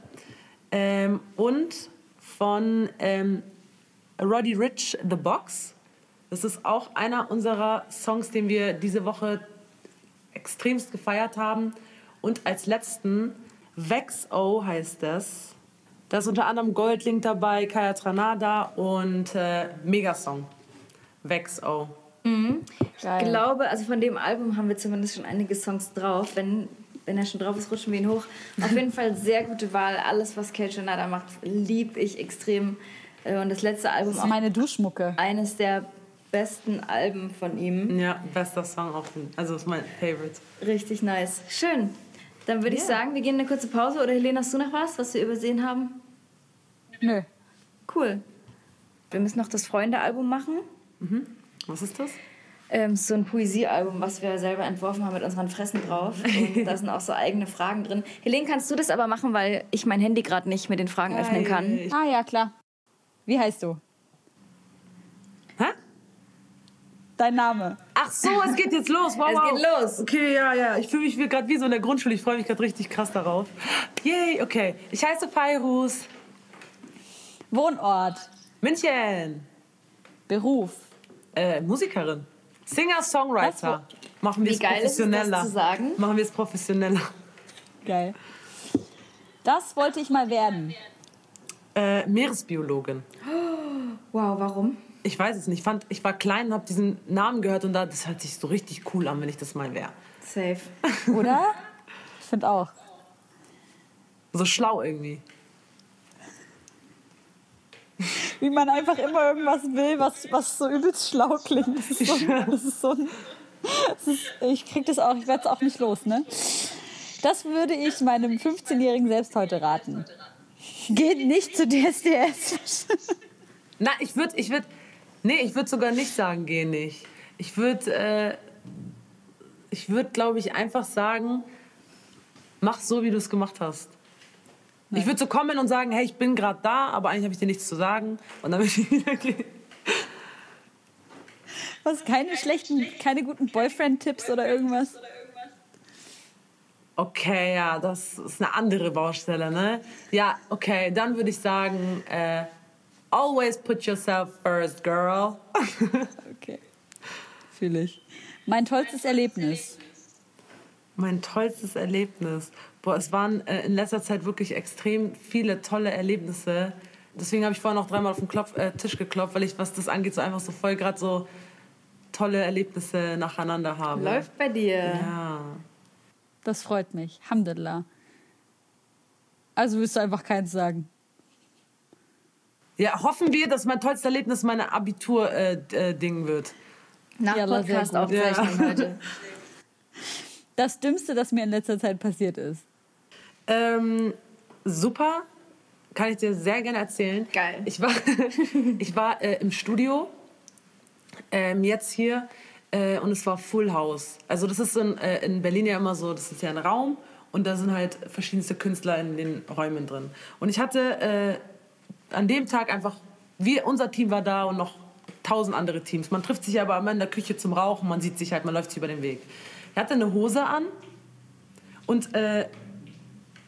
Ähm, und von ähm, Roddy Rich The Box. Das ist auch einer unserer Songs, den wir diese Woche extremst gefeiert haben. Und als letzten, Vex O heißt das. Da ist unter anderem Goldlink dabei, Kaya Tranada und äh, Megasong. Vex O. Mhm. Ich glaube, also von dem Album haben wir zumindest schon einige Songs drauf. Wenn, wenn er schon drauf ist, rutschen wir ihn hoch. Auf jeden Fall sehr gute Wahl. Alles, was Kaya Tranada macht, liebe ich extrem. Äh, und das letzte Album das ist meine Duschmucke. Eines der besten Alben von ihm. Ja, bester Song auch. Also ist mein Favorite. Richtig nice. Schön. Dann würde yeah. ich sagen, wir gehen eine kurze Pause. Oder Helena, hast du noch was, was wir übersehen haben? Nö. Cool. Wir müssen noch das Freunde-Album machen. Mhm. Was ist das? Ähm, so ein Poesiealbum, was wir selber entworfen haben mit unseren Fressen drauf. Und da sind auch so eigene Fragen drin. Helene, kannst du das aber machen, weil ich mein Handy gerade nicht mit den Fragen Geil. öffnen kann? Ah ja, klar. Wie heißt du? Hä? Dein Name. Ach so, es geht jetzt los. Wow, es wow. geht los. Okay, ja, ja. Ich fühle mich gerade wie so in der Grundschule. Ich freue mich gerade richtig krass darauf. Yay, okay. Ich heiße Fairus. Wohnort. München. Beruf. Äh, Musikerin. Singer, Songwriter. Machen wir es professioneller. Ist das zu sagen? Machen wir es professioneller. Geil. Das wollte ich mal werden. Äh, Meeresbiologin. Wow, warum? Ich weiß es nicht. Ich, fand, ich war klein und habe diesen Namen gehört und da, das hört sich so richtig cool an, wenn ich das mal wäre. Safe. Oder? Ich finde auch. So schlau irgendwie. Wie man einfach immer irgendwas will, was, was so übelst schlau klingt. Das ist so, das ist so ein, das ist, ich krieg das auch, ich werde es auch nicht los, ne? Das würde ich meinem 15-Jährigen selbst heute raten. Geht nicht zu DSDS. Na, ich würde, ich würde, nee, ich würde sogar nicht sagen, geh nicht. Ich würde, äh, ich würde, glaube ich, einfach sagen, mach so, wie du es gemacht hast. Ich würde so kommen und sagen, hey, ich bin gerade da, aber eigentlich habe ich dir nichts zu sagen. Und dann würde ich wieder gehen. Was, keine schlechten, keine guten Boyfriend-Tipps oder irgendwas? Okay, ja, das ist eine andere Baustelle, ne? Ja, okay, dann würde ich sagen, äh, always put yourself first, girl. Okay. Fühle ich. Mein tollstes Erlebnis. Mein tollstes Erlebnis. Boah, es waren äh, in letzter Zeit wirklich extrem viele tolle Erlebnisse. Deswegen habe ich vorhin noch dreimal auf den Klopf, äh, Tisch geklopft, weil ich, was das angeht, so einfach so voll gerade so tolle Erlebnisse nacheinander habe. Läuft bei dir. Ja. Das freut mich. Alhamdulillah. Also willst du einfach keins sagen. Ja, hoffen wir, dass mein tollstes Erlebnis meine Abitur-Ding äh, Ding wird. Nach Ja, Podcast aufzeichnen Ja. heute. Das Dümmste, das mir in letzter Zeit passiert ist. Ähm, super, kann ich dir sehr gerne erzählen. Geil. Ich war, ich war äh, im Studio, ähm, jetzt hier, äh, und es war Full House. Also das ist in, äh, in Berlin ja immer so, das ist ja ein Raum und da sind halt verschiedenste Künstler in den Räumen drin. Und ich hatte äh, an dem Tag einfach, wir, unser Team war da und noch tausend andere Teams. Man trifft sich aber immer in der Küche zum Rauchen, man sieht sich halt, man läuft sich über den Weg. Er hatte eine Hose an und äh,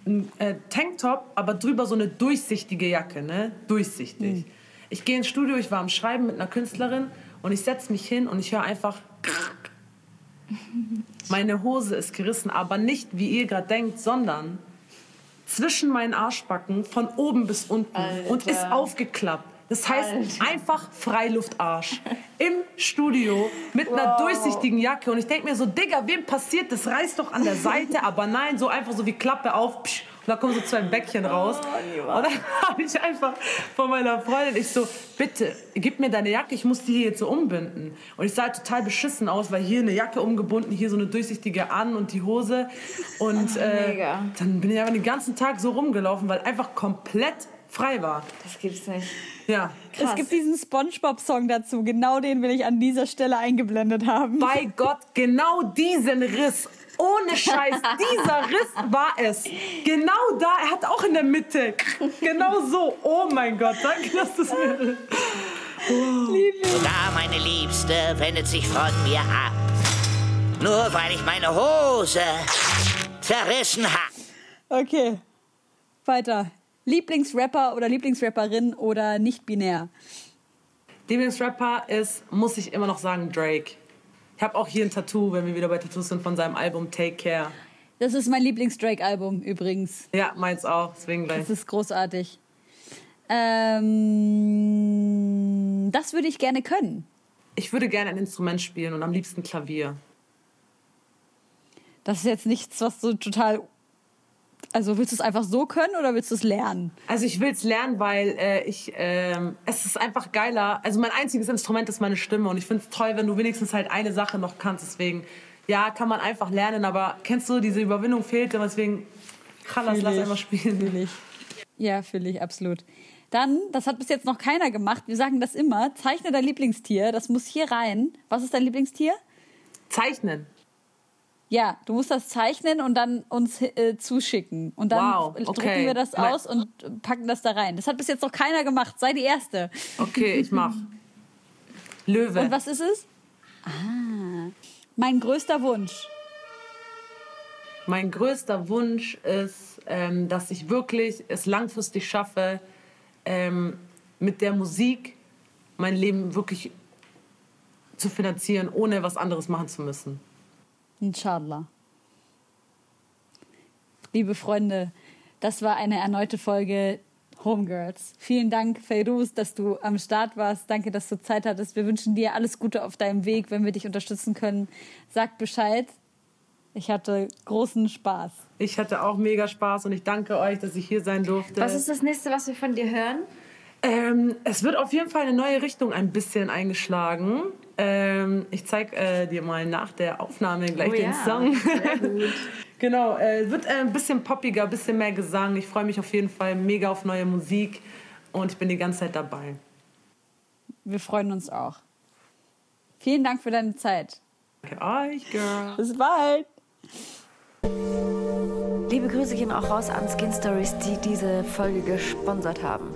ein äh, Tanktop, aber drüber so eine durchsichtige Jacke, ne? Durchsichtig. Ich gehe ins Studio, ich war am Schreiben mit einer Künstlerin und ich setze mich hin und ich höre einfach. Meine Hose ist gerissen, aber nicht wie ihr gerade denkt, sondern zwischen meinen Arschbacken von oben bis unten und ist aufgeklappt. Das heißt einfach Freiluftarsch im Studio mit einer durchsichtigen Jacke und ich denke mir so, Digga, wem passiert das? Reißt doch an der Seite, aber nein, so einfach so wie Klappe auf. Psch, da kommen so zwei Bäckchen raus. und dann habe ich einfach von meiner Freundin, ich so, bitte, gib mir deine Jacke, ich muss die hier jetzt so umbinden. Und ich sah halt total beschissen aus, weil hier eine Jacke umgebunden, hier so eine durchsichtige an und die Hose. Und äh, dann bin ich einfach den ganzen Tag so rumgelaufen, weil einfach komplett frei war. Das gibt's nicht. Ja. Es gibt diesen Spongebob-Song dazu. Genau den will ich an dieser Stelle eingeblendet haben. Bei Gott, genau diesen Riss. Ohne Scheiß, dieser Riss war es. Genau da, er hat auch in der Mitte. Genau so. Oh mein Gott, danke, dass du es mir. Sogar meine Liebste wendet sich von mir ab. Nur weil ich meine Hose zerrissen habe. Okay. Weiter. Lieblingsrapper oder Lieblingsrapperin oder nicht binär? Lieblingsrapper ist, muss ich immer noch sagen, Drake. Ich habe auch hier ein Tattoo, wenn wir wieder bei Tattoos sind, von seinem Album Take Care. Das ist mein Lieblings-Drake-Album übrigens. Ja, meins auch, deswegen gleich. Das ist großartig. Ähm, das würde ich gerne können. Ich würde gerne ein Instrument spielen und am liebsten Klavier. Das ist jetzt nichts, was so total. Also willst du es einfach so können oder willst du es lernen? Also ich will es lernen, weil äh, ich ähm, es ist einfach geiler. Also mein einziges Instrument ist meine Stimme und ich finde es toll, wenn du wenigstens halt eine Sache noch kannst. Deswegen ja, kann man einfach lernen, aber kennst du diese Überwindung fehlt, deswegen Chalas, lass einfach spielen. Fühl ich. Ja, fühle ich absolut. Dann, das hat bis jetzt noch keiner gemacht. Wir sagen das immer. Zeichne dein Lieblingstier. Das muss hier rein. Was ist dein Lieblingstier? Zeichnen. Ja, du musst das zeichnen und dann uns äh, zuschicken. Und dann Wow, drucken okay. wir das aus und packen das da rein. Das hat bis jetzt noch keiner gemacht. Sei die Erste. Okay, ich mach. Löwe. Und was ist es? Ah, mein größter Wunsch. Mein größter Wunsch ist, ähm, dass ich wirklich es langfristig schaffe, ähm, mit der Musik mein Leben wirklich zu finanzieren, ohne was anderes machen zu müssen. Inshallah. liebe Freunde, das war eine erneute Folge Homegirls. Vielen Dank, Feiruz, dass du am Start warst. Danke, dass du Zeit hattest. Wir wünschen dir alles Gute auf deinem Weg, wenn wir dich unterstützen können. Sag Bescheid. Ich hatte großen Spaß. Ich hatte auch mega Spaß und ich danke euch, dass ich hier sein durfte. Was ist das nächste, was wir von dir hören? Ähm, es wird auf jeden Fall eine neue Richtung ein bisschen eingeschlagen. Ähm, ich zeige äh, dir mal nach der Aufnahme gleich Oh den ja, Song. sehr gut. genau, äh, wird äh, ein bisschen poppiger, ein bisschen mehr Gesang. Ich freue mich auf jeden Fall mega auf neue Musik und ich bin die ganze Zeit dabei. Wir freuen uns auch. Vielen Dank für deine Zeit. Danke euch, Girl. Bis bald. Liebe Grüße gehen auch raus an Skin Stories, die diese Folge gesponsert haben.